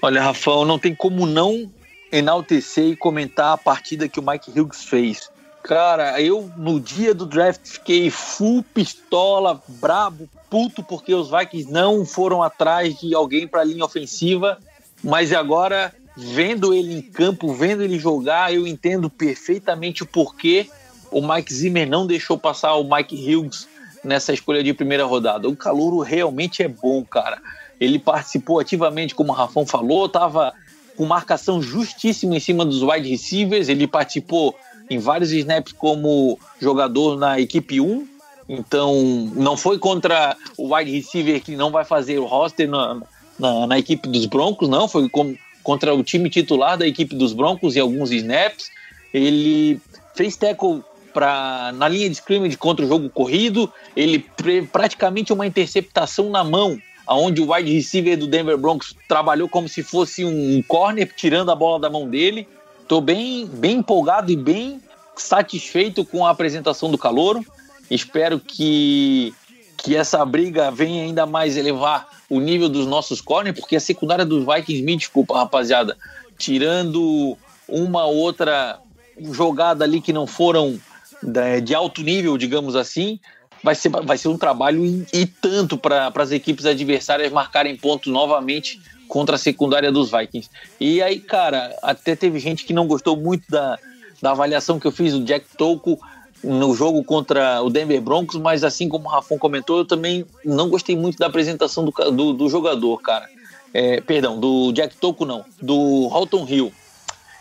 Olha, Rafael, não tem como não enaltecer e comentar a partida que o Mike Hughes fez. Cara, eu no dia do draft fiquei full pistola, brabo, puto, porque os Vikings não foram atrás de alguém para a linha ofensiva. Mas agora, vendo ele em campo, vendo ele jogar, eu entendo perfeitamente o porquê o Mike Zimmer não deixou passar o Mike Hughes nessa escolha de primeira rodada. O calouro realmente é bom, cara. Ele participou ativamente, como o Rafão falou, estava com marcação justíssima em cima dos wide receivers. Ele participou em vários snaps como jogador na equipe 1. Então, não foi contra o wide receiver que não vai fazer o roster na, na, na equipe dos Broncos, não. Foi com, contra o time titular da equipe dos Broncos em alguns snaps. Ele fez tackle pra, na linha de scrimmage contra o jogo corrido. Ele praticamente uma interceptação na mão onde o wide receiver do Denver Broncos trabalhou como se fosse um corner, tirando a bola da mão dele. Estou bem, bem empolgado e bem satisfeito com a apresentação do Calouro. Espero que, que essa briga venha ainda mais elevar o nível dos nossos corners, porque a secundária dos Vikings, me desculpa, rapaziada, tirando uma outra jogada ali que não foram de alto nível, digamos assim, vai ser, vai ser um trabalho e, tanto para as equipes adversárias marcarem pontos novamente contra a secundária dos Vikings. E aí, cara, até teve gente que não gostou muito da, da avaliação que eu fiz do Jack Tolko no jogo contra o Denver Broncos, mas assim como o Rafon comentou, eu também não gostei muito da apresentação do, do, do jogador, cara. É, perdão, do Jack Tolko não, do Halton Hill.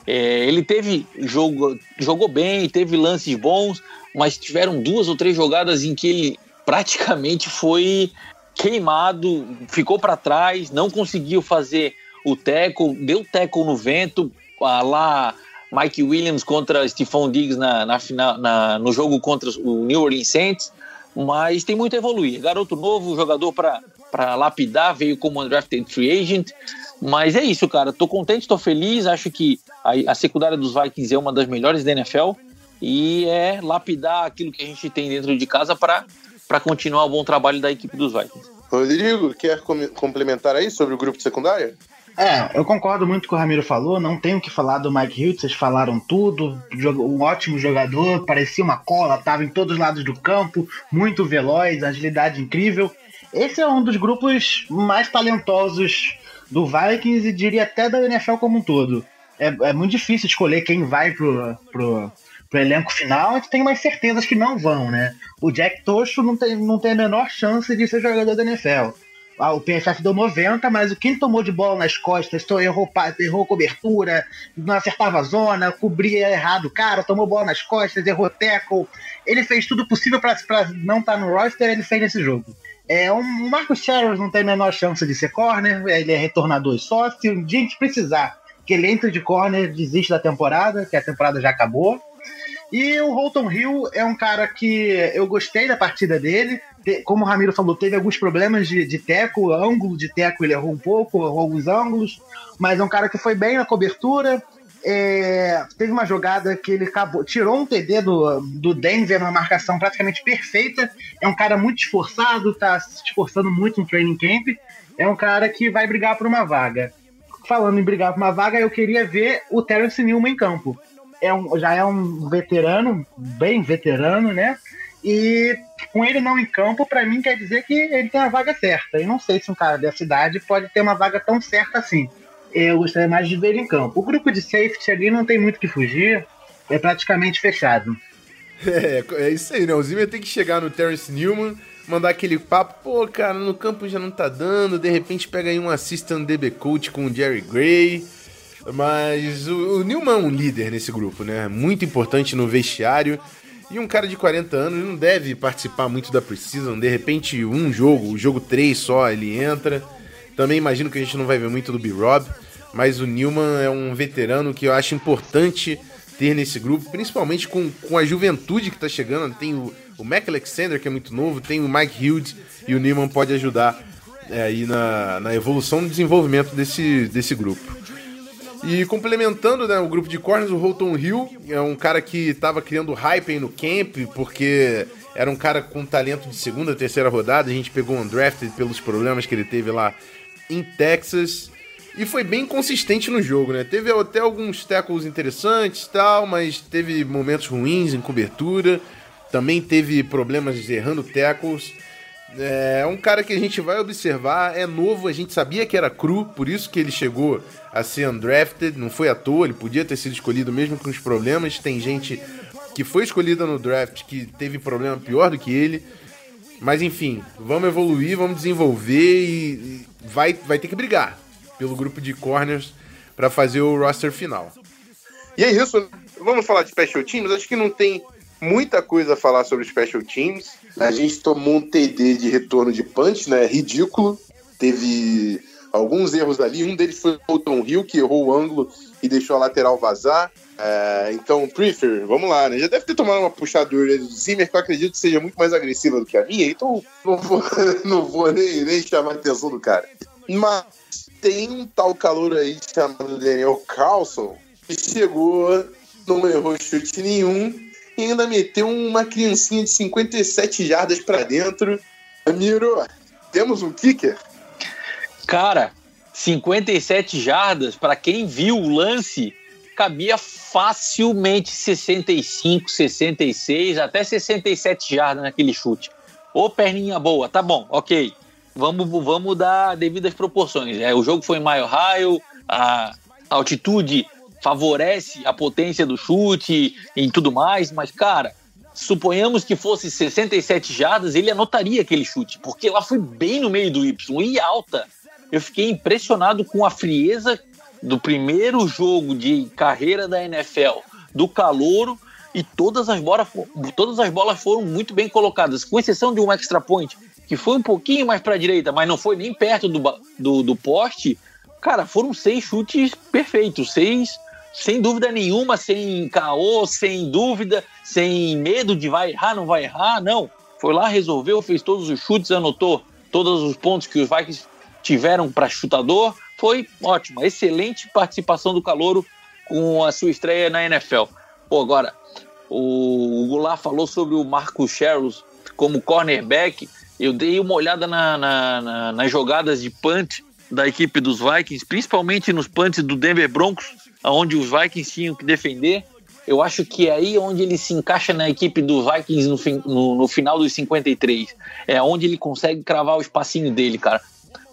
É, ele teve jogo, jogou bem, teve lances bons, mas tiveram duas ou três jogadas em que ele praticamente foi queimado, ficou para trás, não conseguiu fazer o teco, deu teco no vento, lá Mike Williams contra Stephon Diggs na, na final, na, no jogo contra o New Orleans Saints, mas tem muito a evoluir. Garoto novo, jogador para lapidar, veio como undrafted free agent, mas é isso, cara. Tô contente, tô feliz. Acho que a, a secundária dos Vikings é uma das melhores da NFL e é lapidar aquilo que a gente tem dentro de casa para continuar o bom trabalho da equipe dos Vikings. Rodrigo, quer com complementar aí sobre o grupo de secundária? É, eu concordo muito com o Ramiro falou, não tenho o que falar do Mike Hill, vocês falaram tudo, um ótimo jogador, parecia uma cola, estava em todos os lados do campo, muito veloz, agilidade incrível. Esse é um dos grupos mais talentosos do Vikings e diria até da NFL como um todo. É, é muito difícil escolher quem vai pro, pro, pro elenco final, a gente tem umas certezas que não vão, né? O Jack Tocho não tem, não tem a menor chance de ser jogador da NFL. Ah, o PFF deu 90, mas o que ele tomou de bola nas costas, errou, errou cobertura, não acertava a zona, cobria errado o cara, tomou bola nas costas, errou tackle. Ele fez tudo possível para não estar tá no roster, ele fez nesse jogo. É, o Marcos Sherrill não tem a menor chance de ser corner, ele é retornador só. Se um dia a gente precisar que ele entre de corner, desiste da temporada, que a temporada já acabou. E o Holton Hill é um cara que eu gostei da partida dele. Como o Ramiro falou, teve alguns problemas de, de teco, ângulo de teco ele errou um pouco, errou alguns ângulos, mas é um cara que foi bem na cobertura. É, teve uma jogada que ele acabou, tirou um TD do, do Denver na marcação praticamente perfeita. É um cara muito esforçado, tá se esforçando muito no training camp. É um cara que vai brigar por uma vaga. Falando em brigar por uma vaga, eu queria ver o Terence Newman em campo é um, já é um veterano, bem veterano, né? E com ele não em campo, para mim quer dizer que ele tem a vaga certa. E não sei se um cara dessa idade pode ter uma vaga tão certa assim. Eu gostaria mais de ver ele em campo. O grupo de safety ali não tem muito que fugir, é praticamente fechado. É, é isso aí, né? O Zimmer tem que chegar no Terence Newman, mandar aquele papo, pô, cara, no campo já não tá dando, de repente pega aí um assistant DB coach com o Jerry Gray mas o, o Newman é um líder nesse grupo, né? Muito importante no vestiário. E um cara de 40 anos não deve participar muito da Precision. De repente, um jogo, o jogo 3 só, ele entra. Também imagino que a gente não vai ver muito do B-Rob. Mas o Newman é um veterano que eu acho importante ter nesse grupo, principalmente com, com a juventude que está chegando. Tem o, o Mac Alexander, que é muito novo, tem o Mike Hughes, e o Newman pode ajudar é, aí na, na evolução e desenvolvimento desse, desse grupo. E complementando né, o grupo de corners, o Holton Hill é um cara que estava criando hype no camp, porque era um cara com talento de segunda, terceira rodada. A gente pegou um draft pelos problemas que ele teve lá em Texas. E foi bem consistente no jogo, né? Teve até alguns tackles interessantes tal, mas teve momentos ruins em cobertura. Também teve problemas errando tackles. É um cara que a gente vai observar, é novo, a gente sabia que era cru, por isso que ele chegou a ser undrafted, não foi à toa, ele podia ter sido escolhido mesmo com os problemas. Tem gente que foi escolhida no draft que teve problema pior do que ele. Mas enfim, vamos evoluir, vamos desenvolver e vai, vai ter que brigar pelo grupo de corners para fazer o roster final. E é isso, vamos falar de special teams? Acho que não tem muita coisa a falar sobre special teams. A gente tomou um TD de retorno de punch, né? Ridículo. Teve alguns erros ali. Um deles foi o Tom Hill, que errou o ângulo e deixou a lateral vazar. É, então, Prefer, vamos lá, né? Já deve ter tomado uma puxadura do Zimmer, que eu acredito que seja muito mais agressiva do que a minha, então não vou, não vou nem, nem chamar a atenção do cara. Mas tem um tal calor aí chamado Daniel Carlson, que chegou, não errou chute nenhum, e ainda meteu uma criancinha de 57 jardas para dentro. Miro, temos um kicker? Cara, 57 jardas, para quem viu o lance, cabia facilmente 65, 66, até 67 jardas naquele chute. Ô, perninha boa, tá bom, ok. Vamos, vamos dar devidas proporções. É, o jogo foi em High, a altitude favorece a potência do chute e tudo mais, mas, cara, suponhamos que fosse 67 jardas, ele anotaria aquele chute, porque lá foi bem no meio do Y e alta. Eu fiquei impressionado com a frieza do primeiro jogo de carreira da NFL, do calouro, e todas as bolas, todas as bolas foram muito bem colocadas, com exceção de um extra point, que foi um pouquinho mais para a direita, mas não foi nem perto do, do, do poste. Cara, foram seis chutes perfeitos, seis sem dúvida nenhuma, sem caô, sem dúvida, sem medo de vai errar, não vai errar, não. Foi lá, resolveu, fez todos os chutes, anotou todos os pontos que os Vikings tiveram para chutador. Foi ótima, excelente participação do Calouro com a sua estreia na NFL. Pô, agora, o Goulart falou sobre o Marco Sherrills como cornerback. Eu dei uma olhada na, na, na, nas jogadas de punt da equipe dos Vikings, principalmente nos punts do Denver Broncos, onde os Vikings tinham que defender. Eu acho que é aí onde ele se encaixa na equipe dos Vikings no, no, no final dos 53. É onde ele consegue cravar o espacinho dele, cara.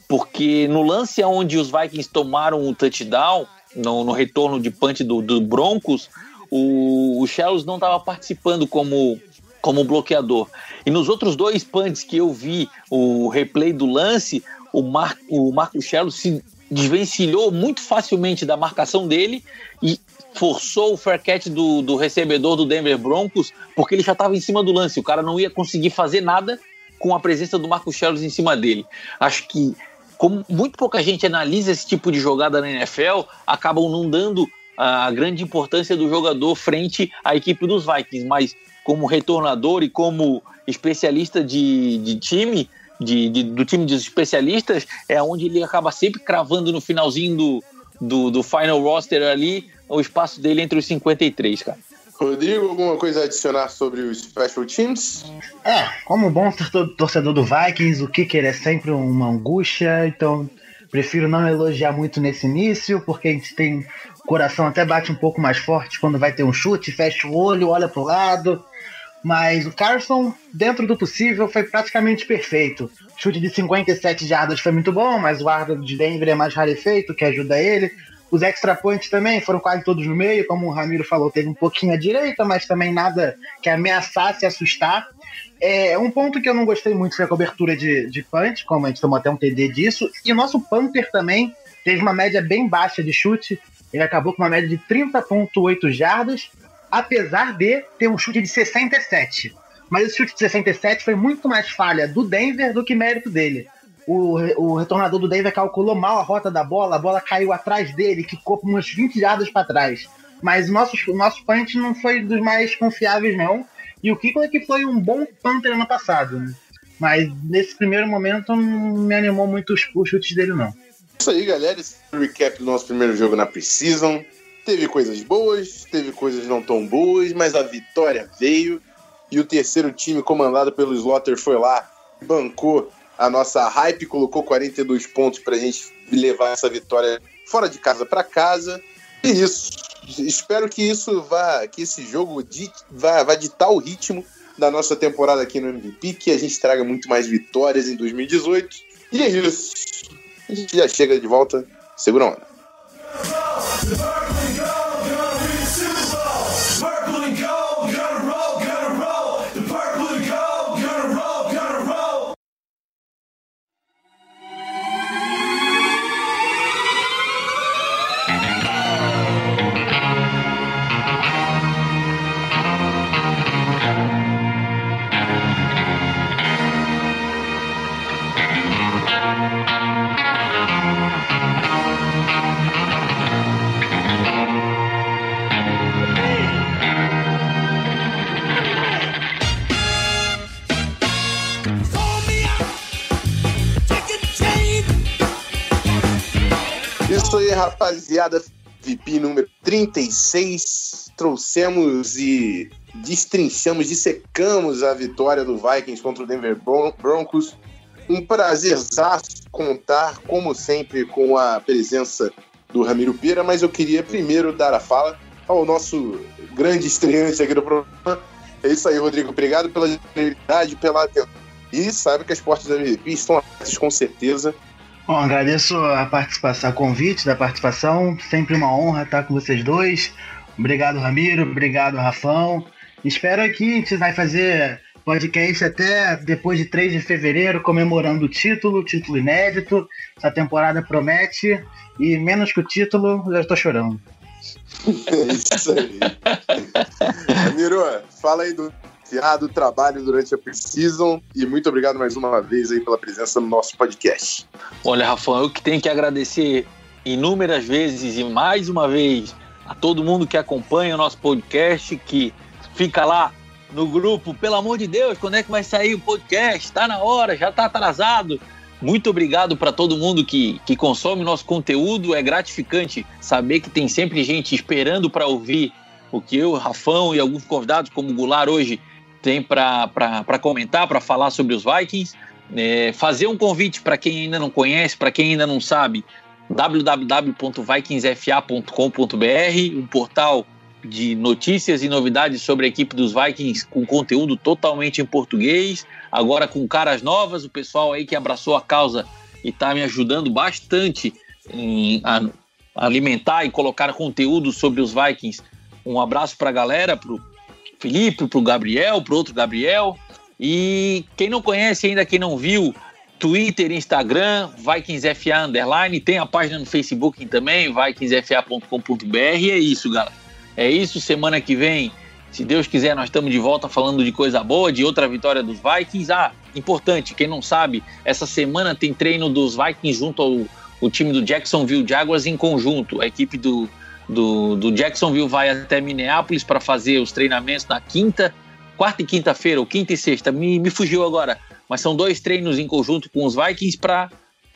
Porque no lance onde os Vikings tomaram o touchdown, no, no retorno de punch do, do Broncos, o, o Shells não estava participando como, como bloqueador. E nos outros dois punts que eu vi, o replay do lance, o, Mar, o Marco Shells se desvencilhou muito facilmente da marcação dele e forçou o fair catch do, do recebedor do Denver Broncos, porque ele já estava em cima do lance. O cara não ia conseguir fazer nada com a presença do Marco Shells em cima dele. Acho que como muito pouca gente analisa esse tipo de jogada na NFL, acabam não dando a grande importância do jogador frente à equipe dos Vikings, mas como retornador e como especialista de, de time, de, de, do time de especialistas, é onde ele acaba sempre cravando no finalzinho do, do, do final roster ali o espaço dele entre os 53, cara. Rodrigo, alguma coisa a adicionar sobre os Special Teams? É, como bom torcedor do Vikings, o kicker é sempre uma angústia, então prefiro não elogiar muito nesse início, porque a gente tem o coração até bate um pouco mais forte quando vai ter um chute, fecha o olho, olha pro lado. Mas o Carson, dentro do possível, foi praticamente perfeito. Chute de 57 jardas foi muito bom, mas o ar de Denver é mais rarefeito, que ajuda ele. Os extra points também foram quase todos no meio, como o Ramiro falou, teve um pouquinho à direita, mas também nada que ameaçasse assustar. É, um ponto que eu não gostei muito foi a cobertura de, de punch, como a gente tomou até um TD disso. E o nosso punter também teve uma média bem baixa de chute. Ele acabou com uma média de 30,8 jardas, apesar de ter um chute de 67. Mas esse chute de 67 foi muito mais falha do Denver do que mérito dele o, o retornador do Denver calculou mal a rota da bola, a bola caiu atrás dele, ficou umas 20 jardas para trás. Mas o nosso, o nosso punch não foi dos mais confiáveis, não. E o Kiko é que foi um bom punter ano passado. Né? Mas nesse primeiro momento não me animou muito os, os chutes dele, não. Isso aí, galera. Esse recap do nosso primeiro jogo na Precision. Teve coisas boas, teve coisas não tão boas, mas a vitória veio. E o terceiro time, comandado pelo Slaughter, foi lá, bancou a nossa hype colocou 42 pontos para a gente levar essa vitória fora de casa para casa. E isso. Espero que isso vá, que esse jogo vá, vá ditar o ritmo da nossa temporada aqui no MVP, que a gente traga muito mais vitórias em 2018. E é isso. A gente já chega de volta. Segura a onda. Rapaziada. VP número 36. Trouxemos e destrinchamos, dissecamos a vitória do Vikings contra o Denver Broncos. Um prazer contar, como sempre, com a presença do Ramiro Pira, mas eu queria primeiro dar a fala ao nosso grande estreante aqui do programa. É isso aí, Rodrigo. Obrigado pela disponibilidade, pela atenção E sabe que as portas do MVP estão abertas com certeza. Bom, agradeço a participação, a convite da participação. Sempre uma honra estar com vocês dois. Obrigado, Ramiro. Obrigado, Rafão. Espero que a gente vai fazer podcast até depois de 3 de fevereiro, comemorando o título, título inédito. Essa temporada promete. E menos que o título, já estou chorando. É isso aí. Ramiro, fala aí do do trabalho durante a Precision e muito obrigado mais uma vez aí pela presença no nosso podcast. Olha, Rafael, eu que tenho que agradecer inúmeras vezes e mais uma vez a todo mundo que acompanha o nosso podcast, que fica lá no grupo, pelo amor de Deus, quando é que vai sair o podcast? Está na hora, já está atrasado. Muito obrigado para todo mundo que, que consome nosso conteúdo. É gratificante saber que tem sempre gente esperando para ouvir o que eu, Rafão e alguns convidados, como Goulart hoje, tem para comentar, para falar sobre os Vikings. É, fazer um convite para quem ainda não conhece, para quem ainda não sabe, www.vikingsfa.com.br, um portal de notícias e novidades sobre a equipe dos Vikings com conteúdo totalmente em português, agora com caras novas, o pessoal aí que abraçou a causa e está me ajudando bastante em alimentar e colocar conteúdo sobre os Vikings. Um abraço para a galera, Felipe, pro Gabriel, pro outro Gabriel. E quem não conhece ainda, quem não viu, Twitter, Instagram, VikingsFA Underline, tem a página no Facebook também, vikingsfa.com.br. E é isso, galera. É isso, semana que vem, se Deus quiser, nós estamos de volta falando de coisa boa, de outra vitória dos Vikings. Ah, importante, quem não sabe, essa semana tem treino dos Vikings junto ao, ao time do Jacksonville Jaguars em conjunto. A equipe do, do, do Jacksonville vai até Minneapolis para fazer os treinamentos na quinta, quarta e quinta-feira, ou quinta e sexta, me, me fugiu agora. Mas são dois treinos em conjunto com os Vikings para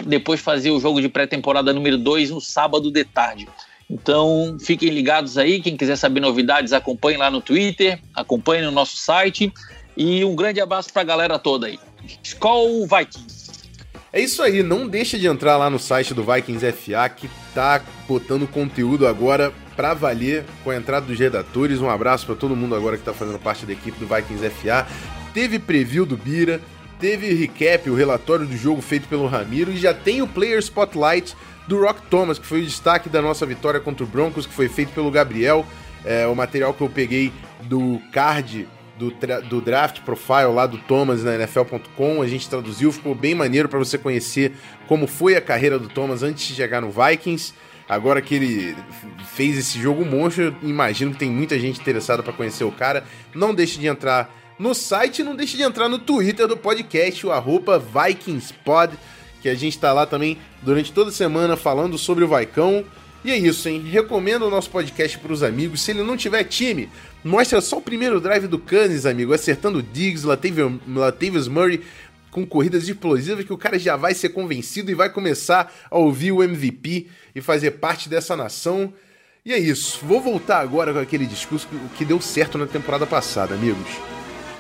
depois fazer o jogo de pré-temporada número 2 no sábado de tarde. Então fiquem ligados aí, quem quiser saber novidades, acompanhe lá no Twitter, acompanhe no nosso site e um grande abraço para a galera toda aí. Skol Vikings! É isso aí, não deixa de entrar lá no site do Vikings FA que tá botando conteúdo agora para valer com a entrada dos redatores. Um abraço para todo mundo agora que tá fazendo parte da equipe do Vikings FA. Teve preview do Bira, teve recap, o relatório do jogo feito pelo Ramiro e já tem o Player Spotlight do Rock Thomas, que foi o destaque da nossa vitória contra o Broncos, que foi feito pelo Gabriel. É, o material que eu peguei do card do, do draft profile lá do Thomas na NFL.com. A gente traduziu, ficou bem maneiro para você conhecer como foi a carreira do Thomas antes de chegar no Vikings. Agora que ele fez esse jogo monstro, imagino que tem muita gente interessada para conhecer o cara. Não deixe de entrar no site, não deixe de entrar no Twitter do podcast, o arroba VikingsPod, que a gente está lá também durante toda semana falando sobre o Vaicão. E é isso, hein? Recomendo o nosso podcast para os amigos. Se ele não tiver time, mostra só o primeiro drive do Canis, amigo, acertando Diggs, Latavius, Latavius Murray com corridas explosivas que o cara já vai ser convencido e vai começar a ouvir o MVP e fazer parte dessa nação. E é isso. Vou voltar agora com aquele discurso que deu certo na temporada passada, amigos.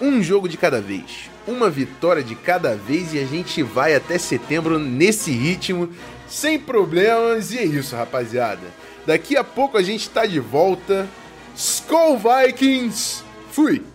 Um jogo de cada vez, uma vitória de cada vez e a gente vai até setembro nesse ritmo sem problemas. E é isso, rapaziada. Daqui a pouco a gente tá de volta. Skull Vikings! Fui!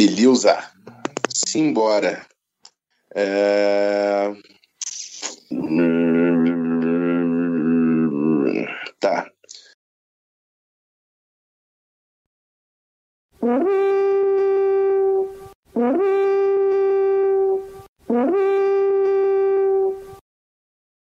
Beleza. Simbora. É... Tá. Mm-hmm.